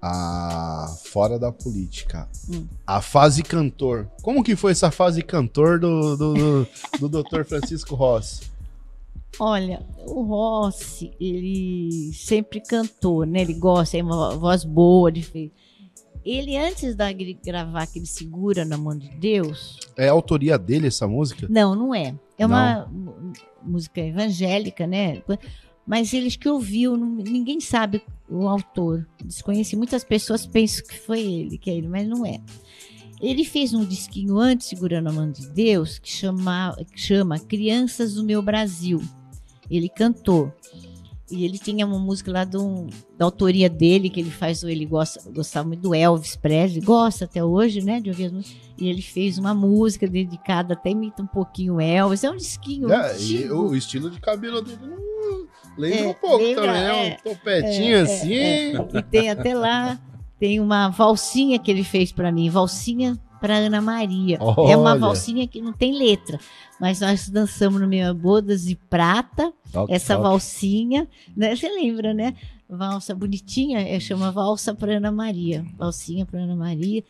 a fora da política, Hum. a fase cantor. Como que foi essa fase cantor do, do, do, do Dr. Francisco Rossi? Olha, o Rossi, ele sempre cantou, né? Ele gosta, tem uma voz boa. Ele, fez. ele antes da de gravar aquele Segura na Mão de Deus, É a autoria dele essa música? Não, não é. É uma mu- música evangélica, né? Mas eles que ouviu, não- ninguém sabe o autor. Desconheci. Muitas pessoas pensam que foi ele, que é ele, mas não é. Ele fez um disquinho antes, segurando a mão de Deus, que chama, que chama Crianças do Meu Brasil. Ele cantou. E ele tinha uma música lá do, da autoria dele, que ele faz, ele gosta, gostava muito do Elvis Presley, gosta até hoje, né, de ouvir as músicas. E ele fez uma música dedicada, até imita um pouquinho o Elvis. É um disquinho É, e o estilo de cabelo dele hum, lembra É, um pouco lembra, também, né? é. Um topetinho É, assim. é, é. E tem até lá, tem uma valsinha que ele fez pra mim, valsinha pra Ana Maria. É uma Olha. valsinha que não tem letra, mas nós dançamos no meu bodas de prata, Toque, essa toque. valsinha, né? Você lembra, né? Valsa bonitinha, é, chama Valsa pra Ana Maria, valsinha pra Ana Maria.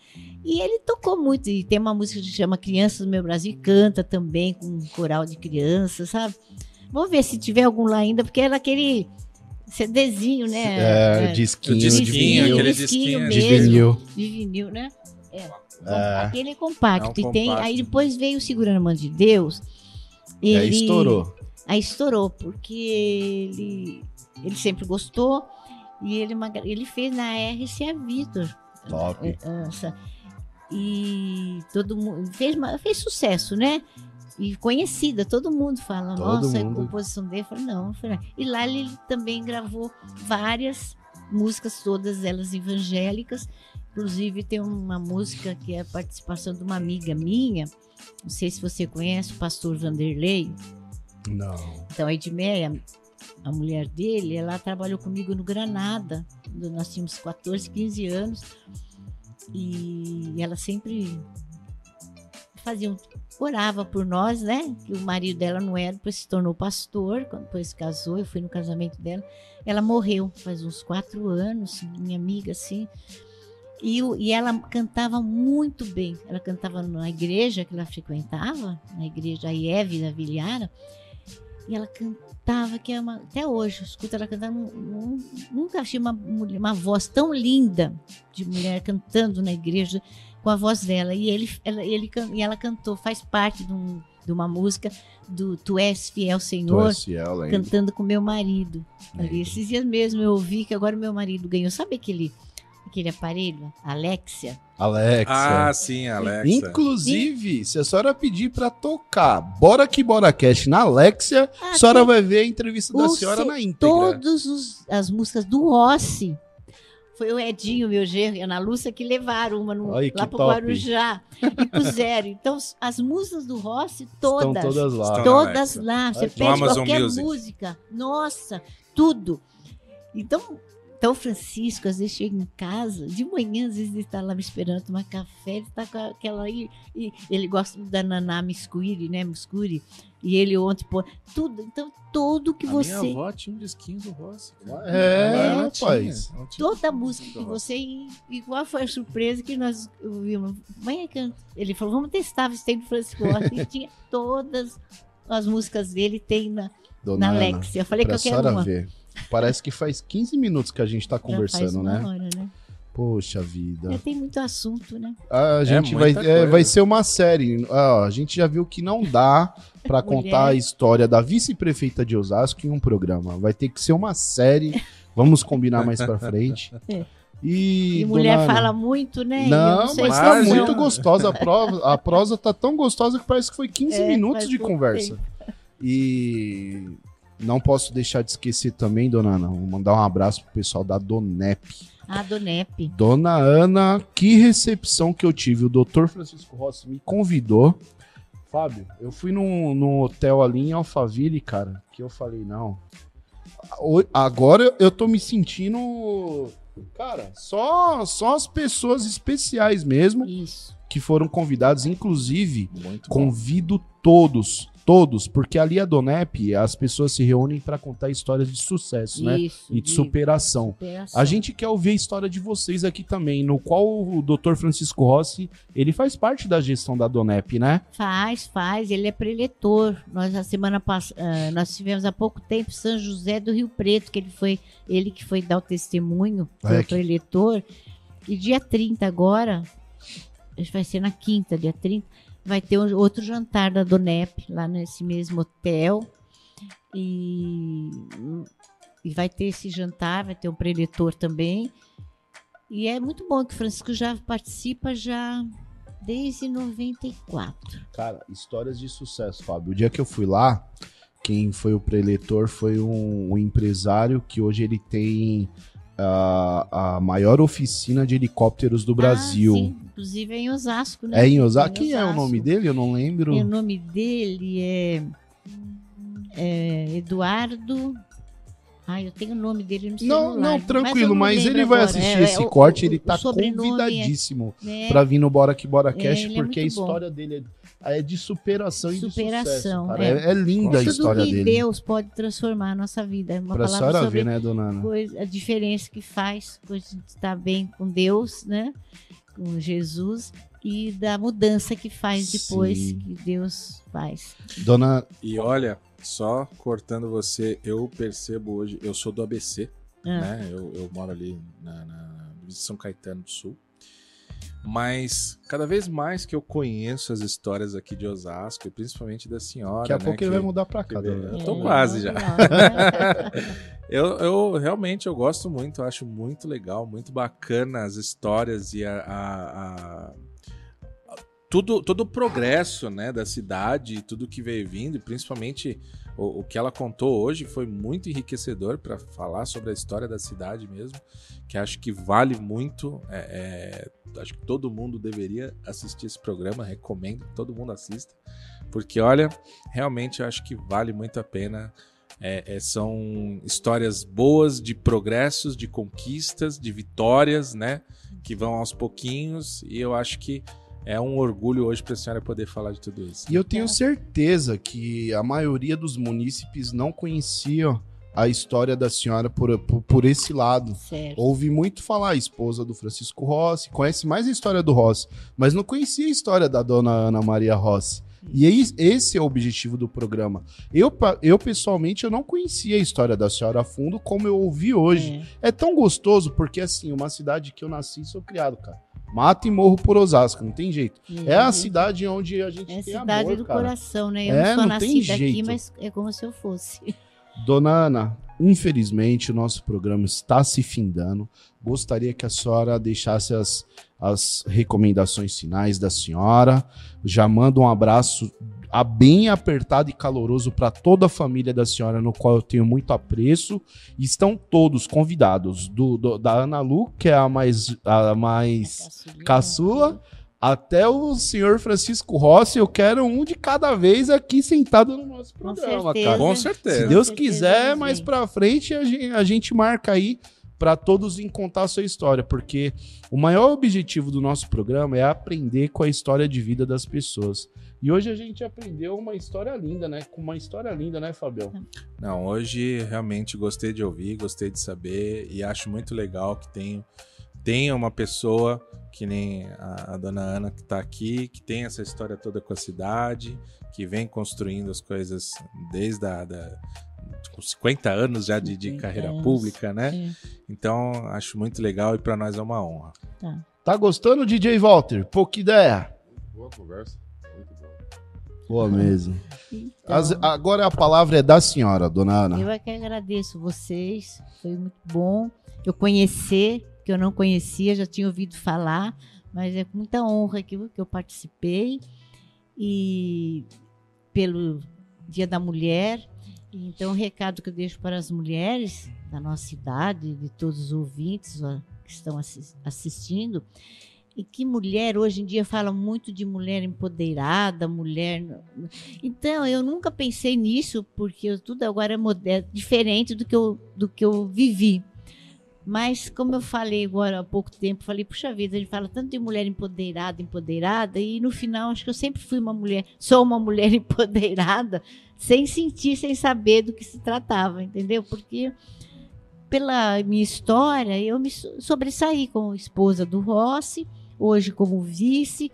E ele tocou muito, e tem uma música que chama Crianças do Meu Brasil, e canta também com um coral de crianças, sabe? Vamos ver se tiver algum lá ainda, porque era aquele CDzinho, né? É, disquinho, O de disquinho, vinil. aquele disquinho disquinho de mesmo. vinil. de vinil, né? É. Aquele é compacto. É um e tem, compacto. aí depois veio Segurando a Mão de Deus. E aí Ele, estourou. Aí estourou, porque ele, ele sempre gostou e ele, magra- ele fez na RCA Vitor. Top. É, essa. E todo mundo fez, fez sucesso, né? E conhecida, todo mundo fala, Todo nossa, mundo. a composição dele. Eu não, falei, não. E lá ele também gravou várias músicas, todas elas evangélicas. Inclusive tem uma música que é a participação de uma amiga minha, não sei se você conhece, o pastor Vanderlei. Não. Então a Edmeia, a mulher dele, ela trabalhou comigo no Granada. Nós tínhamos 14, 15 anos. E ela sempre fazia orava por nós, né? Que o marido dela não era, depois se tornou pastor, quando depois se casou, eu fui no casamento dela. Ela morreu faz uns quatro anos, minha amiga, assim. E, e ela cantava muito bem. Ela cantava na igreja que ela frequentava, na igreja Ieve da Vilhara. E ela cantava, que é uma, até hoje, eu escuto ela cantando. nu- nu- Nunca achei uma, mulher- uma voz tão linda de mulher cantando na igreja com a voz dela. E, ele, ela, ele, e ela cantou, faz parte de, um- de uma música do Tu És Fiel Senhor, és fiel, cantando com meu marido. Ali, esses dias mesmo eu ouvi que agora meu marido ganhou. Sabe aquele, aquele aparelho? Alexia? Alexa. Ah, sim, Alexa. Inclusive, se a senhora pedir pra tocar Bora que Bora Cash na Alexia, Ah, a senhora vai ver a entrevista da O senhora se- na íntegra. Todas as músicas do Rossi. Foi o Edinho, meu genro, e a Ana Lúcia que levaram uma no, que lá pro top. Guarujá e puseram. Então, as músicas do Rossi, todas. Estão todas lá. Estão- Todas lá. Você pede qualquer Music. música. Nossa, tudo. Então, então, Francisco, às vezes chega em casa, de manhã, às vezes ele está lá me esperando tomar café, ele está com aquela aí. E ele gosta da Naná Miscuri, né? Miscuri. E ele ontem, pô, tudo. Então, tudo que A você. minha avó tinha um disquinho do Rossi. É, Ela rapaz. tinha, Toda um música que você. E e qual foi a surpresa que nós ouvimos? Mãe, é que- ele falou: vamos testar se tem do Francisco Rossi. E tinha todas as músicas dele tem na, Dona na Ana, Alex. Eu falei que eu quero uma. ver. Parece que faz 15 minutos que a gente tá Já faz conversando, uma né? hora, né? Poxa vida. Já tem muito assunto, né? A gente vai, muita é, vai ser uma série. Ah, a gente já viu que não dá pra Mulher. contar a história da vice-prefeita de Osasco em um programa. Vai ter que ser uma série. Vamos combinar mais pra frente. É. E, E, mulher fala muito, né? Não, sei mas tá não. muito gostosa a prosa. A prosa tá tão gostosa que parece que foi 15 É, minutos de conversa. E não posso deixar de esquecer também, dona Ana, vou mandar um abraço pro pessoal da Donep. Ah, do NEP. Dona Ana, que recepção que eu tive. O doutor Francisco Rossi me convidou. Fábio, eu fui num, num hotel ali em Alphaville, cara, que eu falei, não. Agora eu tô me sentindo. Cara, só, só as pessoas especiais mesmo Isso. que foram convidadas, inclusive. Muito bom. Convido todos, todos, porque ali a Donep, as pessoas se reúnem para contar histórias de sucesso, né? Isso. E de superação. superação. A gente quer ouvir a história de vocês aqui também, no qual o Dr. Francisco Rossi, ele faz parte da gestão da Donep, né? Faz, faz. Ele é preletor. Nós, a semana passada, nós tivemos há pouco tempo São José do Rio Preto, que ele foi, ele que foi dar o testemunho, foi É o que- preletor. E dia 30 agora, acho que vai ser na quinta, dia 30, vai ter outro jantar da Donep, lá nesse mesmo hotel. E, e vai ter esse jantar, vai ter um preletor também. E é muito bom que o Francisco já participa já desde 94. Cara, histórias de sucesso, Fábio. O dia que eu fui lá, quem foi o preletor foi um, um empresário que hoje ele tem a, a maior oficina de helicópteros do Brasil. Ah, sim. Inclusive é em Osasco, né? é em Osasco? Em Quem é o nome dele? Eu não lembro. E o nome dele é, é Eduardo. Ai, eu tenho o nome dele no Não, celular. não, tranquilo, mas, lembro ele vai agora. assistir É, esse é, corte, o- ele o tá sobrenome convidadíssimo é- pra vir no Bora Que Bora É, é porque a muito bom. história dele é, é de superação e de Superação, sucesso. É. É, é linda a Tudo história que dele. Deus pode transformar a nossa vida. É uma Pra palavra sobre ver, né, dona Ana? coisa- a diferença que faz quando a gente está bem com Deus, né? Com Jesus e da mudança que faz depois Sim. que Deus faz. Dona. E olha, só cortando você, eu percebo hoje, eu sou do ABC, Ah. né? Eu, eu moro ali na, na São Caetano do Sul. Mas cada vez mais que eu conheço as histórias aqui de Osasco, e principalmente da senhora. Daqui a né, pouco ele que- vai mudar pra cá. Eu tô É, quase já. Eu, eu realmente eu gosto muito, eu acho muito legal, muito bacana as histórias e a, a- a- tudo, todo o progresso né, da cidade, tudo que veio vindo, principalmente o, o que ela contou hoje foi muito enriquecedor para falar sobre a história da cidade mesmo, que acho que vale muito. é, é, acho que todo mundo deveria assistir esse programa, recomendo que todo mundo assista, porque olha, realmente eu acho que vale muito a pena. É, é, são histórias boas de progressos, de conquistas, de vitórias, né? Que vão aos pouquinhos. E eu acho que é um orgulho hoje para a senhora poder falar de tudo isso. E eu tenho certeza que a maioria dos munícipes não conheciam a história da senhora por, por, por esse lado. certo. Ouvi muito falar, a esposa do Francisco Rossi, conhece mais a história do Rossi, mas não conhecia a história da dona Ana Maria Rossi. E aí, esse é o objetivo do programa. Eu, eu, pessoalmente, eu não conhecia a história da senhora a fundo como eu ouvi hoje. É. É tão gostoso porque, assim, uma cidade que eu nasci e sou criado, cara. Mato e morro por Osasco, não tem jeito. É a cidade onde a gente É a tem cidade amor, do cara. coração, né? Eu É, não sou não tem nascida aqui, mas é como se eu fosse. Dona Ana, infelizmente o nosso programa está se findando. Gostaria que a senhora deixasse as, as recomendações finais da senhora. Já mando um abraço a- bem apertado e caloroso para toda a família da senhora, no qual eu tenho muito apreço. Estão todos convidados, do, do- da Ana Lu, que é a mais, a mais caçula, até o senhor Francisco Rossi. Eu quero um de cada vez aqui sentado no nosso Com programa, certeza. cara. Com Se certeza. Deus Com certeza quiser, mais pra frente a gente, a gente marca aí pra todos vir contar a sua história, porque o maior objetivo do nosso programa é aprender com a história de vida das pessoas. E hoje a gente aprendeu uma história linda, né? Com uma história linda, né, Fabião? Não, hoje realmente gostei de ouvir, gostei de saber e acho muito legal que tenho tenha uma pessoa que nem a, a dona Ana que está aqui, que tem essa história toda com a cidade, que vem construindo as coisas desde a, da, com 50 anos já de, de carreira anos. pública, né? É. Então, acho muito legal e para nós é uma honra. Tá. tá gostando, DJ Walter? Pouca ideia. Boa conversa. Boa. Boa mesmo. Então, As, agora a palavra é da senhora, dona Ana. Eu é que agradeço vocês. Foi muito bom eu conhecer que eu não conhecia, já tinha ouvido falar, mas é com muita honra que, que eu participei. E pelo Dia da Mulher. Então, o recado que eu deixo para as mulheres da nossa cidade, de todos os ouvintes que estão assistindo, e que mulher hoje em dia fala muito de mulher empoderada, mulher. Então eu nunca pensei nisso porque tudo agora é moderno, diferente do que eu, do que eu vivi. Mas, como eu falei agora há pouco tempo, falei, puxa vida, ele fala tanto de mulher empoderada, empoderada, e no final acho que eu sempre fui uma mulher, sou uma mulher empoderada, sem sentir, sem saber do que se tratava, entendeu? Porque pela minha história, eu me sobressaí como esposa do Rossi, hoje como vice,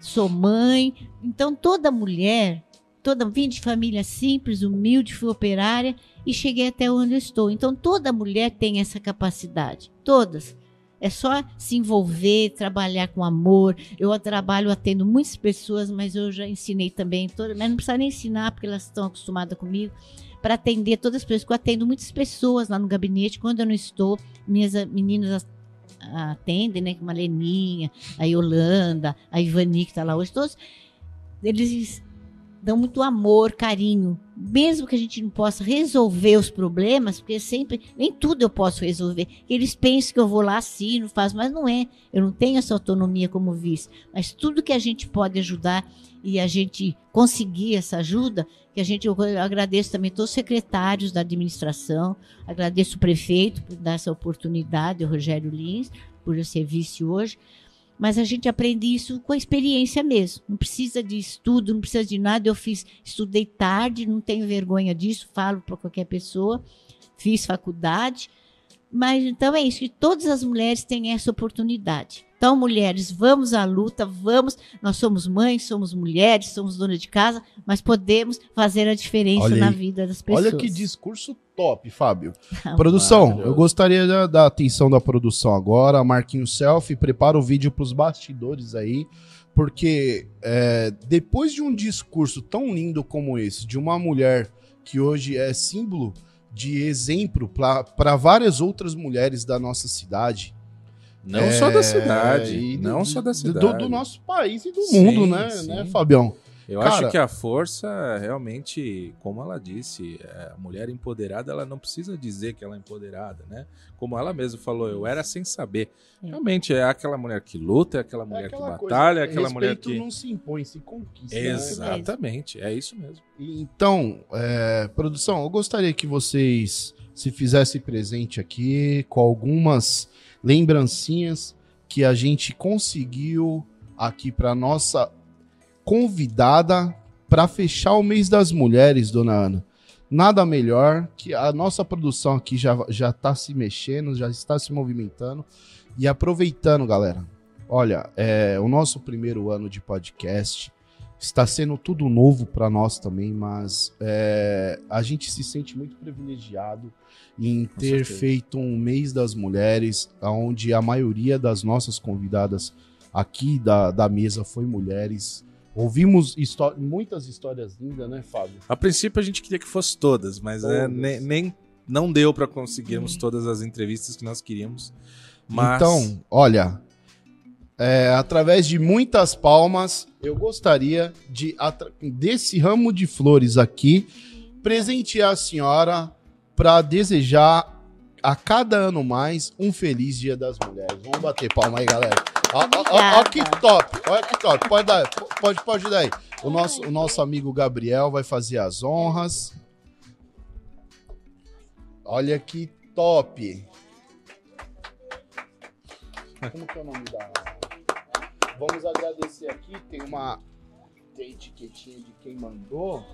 sou mãe. Então, toda mulher toda vim de família simples, humilde, fui operária e cheguei até onde eu estou. Então toda mulher tem essa capacidade, todas. É só se envolver, trabalhar com amor. Eu trabalho atendo muitas pessoas, mas eu já ensinei também mas não precisa nem ensinar porque elas estão acostumadas comigo para atender todas as pessoas. Eu atendo muitas pessoas lá no gabinete quando eu não estou. Minhas meninas atendem, né, como a Leninha, a Yolanda, a Ivani que está lá hoje, todos eles dão muito amor, carinho, mesmo que a gente não possa resolver os problemas, porque sempre, nem tudo eu posso resolver. Eles pensam que eu vou lá, assino, faço, mas não é. Eu não tenho essa autonomia como vice. Mas tudo que a gente pode ajudar e a gente conseguir essa ajuda, que a gente, eu agradeço também todos os secretários da administração, agradeço o prefeito por dar essa oportunidade, o Rogério Lins, por eu ser vice hoje, mas a gente aprende isso com a experiência mesmo. Não precisa de estudo, não precisa de nada. Eu fiz, estudei tarde, não tenho vergonha disso, falo para qualquer pessoa. Fiz faculdade, mas então é isso, que todas as mulheres têm essa oportunidade. Então, mulheres, vamos à luta, vamos. Nós somos mães, somos mulheres, somos donas de casa, mas podemos fazer a diferença na vida das pessoas. Olha que discurso top, Fábio. produção, eu gostaria da, da, atenção da produção agora. Marquinho Selfie, prepara o vídeo para os bastidores aí. Porque é, depois de um discurso tão lindo como esse, de uma mulher que hoje é símbolo de exemplo para várias outras mulheres da nossa cidade, não é, só da cidade. não só da cidade. Do, do, nosso país e do sim, mundo, né, sim. né, Fabião? Eu Cara, acho que a força, realmente, como ela disse, é, a mulher empoderada, ela não precisa dizer que ela é empoderada, né? Como ela mesma falou, eu era sem saber. É. Realmente, é aquela mulher que luta, é aquela mulher é aquela que batalha, é aquela mulher que... não se impõe, se conquista. Né? Exatamente, é isso mesmo. Então, é, produção, eu gostaria que vocês se fizessem presente aqui com algumas lembrancinhas que a gente conseguiu aqui para nossa convidada para fechar o mês das mulheres, dona Ana. Nada melhor que a nossa produção aqui já já está se mexendo, já está se movimentando e aproveitando, galera. Olha, é o nosso primeiro ano de podcast está sendo tudo novo para nós também, mas é, a gente se sente muito privilegiado em ter feito um mês das mulheres, onde a maioria das nossas convidadas aqui da, da mesa foi mulheres. Ouvimos muitas histórias lindas, né, Fábio? A princípio a gente queria que fosse todas, mas é, todas. É, nem, nem, não deu para conseguirmos todas as entrevistas que nós queríamos. Mas... Então, olha, é, através de muitas palmas, eu gostaria de, desse ramo de flores aqui, presentear a senhora para desejar a cada ano mais um feliz Dia das Mulheres. Vamos bater palma aí, galera. Olha que top, olha que top. Pode dar, pode, pode dar aí. O nosso, o nosso amigo Gabriel vai fazer as honras. Olha que top. Como que é o nome da... Vamos agradecer aqui, tem uma tem etiquetinha de quem mandou.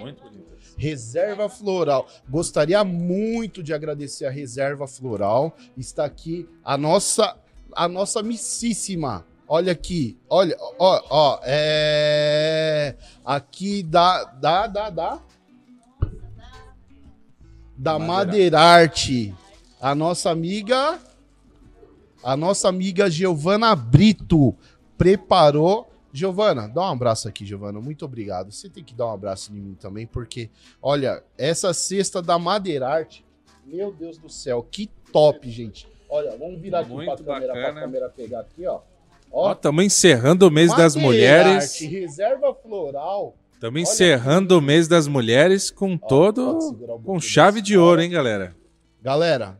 Muito bonitas. Reserva Floral. Gostaria muito de agradecer a Reserva Floral. Está aqui a nossa a nossa missíssima. Olha aqui, olha, ó, ó, é aqui da da da da da Madeirarte. A nossa amiga a nossa amiga Giovana Brito preparou Giovana, dá um abraço aqui, Giovana. Muito obrigado. Você tem que dar um abraço em mim também, porque, olha, essa cesta da Madeirarte, meu Deus do céu, que top, gente. Olha, vamos virar aqui Muito pra câmera, bacana. pra câmera pegar aqui, ó. Ó, estamos encerrando o mês das Madeirarte, mulheres. Reserva floral. Estamos encerrando o mês das mulheres com Ó, todo. um com chave de ouro, hein, galera? Galera,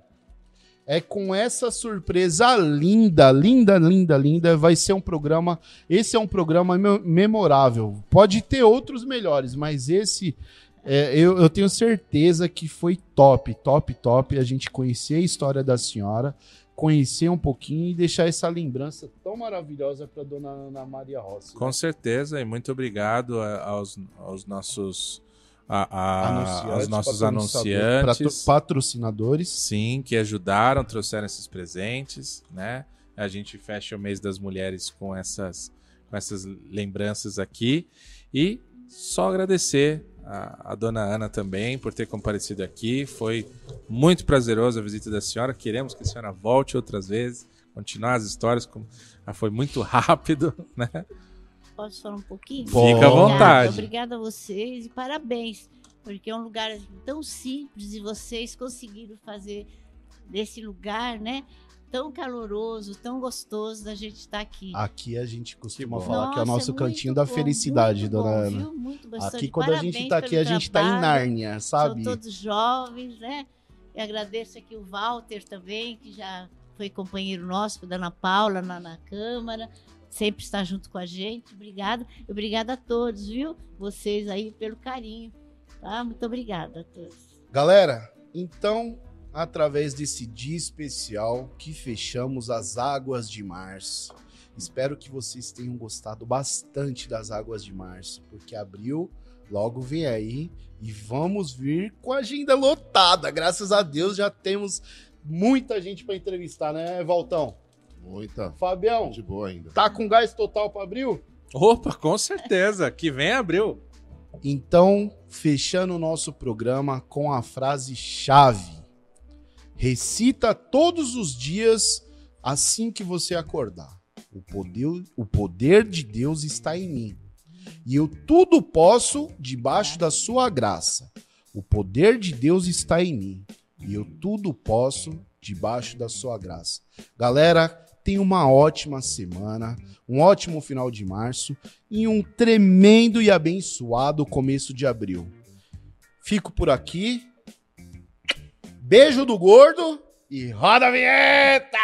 é com essa surpresa linda, linda, linda, linda. Vai ser um programa. Esse é um programa me- memorável. Pode ter outros melhores, mas esse é, eu, eu tenho certeza que foi top, top, top. A gente conhecer a história da senhora, conhecer um pouquinho e deixar essa lembrança tão maravilhosa para dona Ana Maria Rossi. Com certeza, e muito obrigado aos, aos nossos. A- a- aos nossos anunciantes. patro- patrocinadores. Sim, que ajudaram, trouxeram esses presentes, né? A gente fecha o mês das mulheres com essas, com essas lembranças aqui. E só agradecer a, a dona Ana também por ter comparecido aqui. Foi muito prazeroso a visita da senhora. Queremos que a senhora volte outras vezes, continuar as histórias. Como, ah, foi muito rápido, né? Posso falar um pouquinho? Fica à Obrigada, vontade. Obrigada a vocês e parabéns, porque é um lugar tão simples e vocês conseguiram fazer desse lugar, né? Tão caloroso, tão gostoso da gente estar aqui. Aqui a gente costuma bom. falar que é o Nossa, nosso cantinho da bom, felicidade, muito dona bom, Ana. viu? Muito bastante. Aqui quando a gente Parabéns tá aqui, a gente tá em. Nárnia, sabe? São todos jovens, né? E agradeço aqui o Walter também, que já foi companheiro nosso, com a Ana Paula na, na Câmara. Sempre está junto com a gente. Obrigada. Obrigada a todos, viu? Vocês aí pelo carinho. Tá? Muito obrigada a todos. Galera, então, através desse dia especial que fechamos as águas de março, espero que vocês tenham gostado bastante das águas de março, porque abril logo vem aí e vamos vir com a agenda lotada. Graças a Deus já temos muita gente para entrevistar, né, Valtão? Muita. Fabião, De boa ainda. tá com gás total para abril? Opa, com certeza. Que vem abril. Então, fechando o nosso programa com a frase chave. Recita todos os dias assim que você acordar. O poder, o poder de Deus está em mim. E eu tudo posso debaixo da sua graça. O poder de Deus está em mim. E eu tudo posso debaixo da sua graça. Galera, tenha uma ótima semana, um ótimo final de março e um tremendo e abençoado começo de abril. Fico por aqui. Beijo do gordo e roda a vinheta!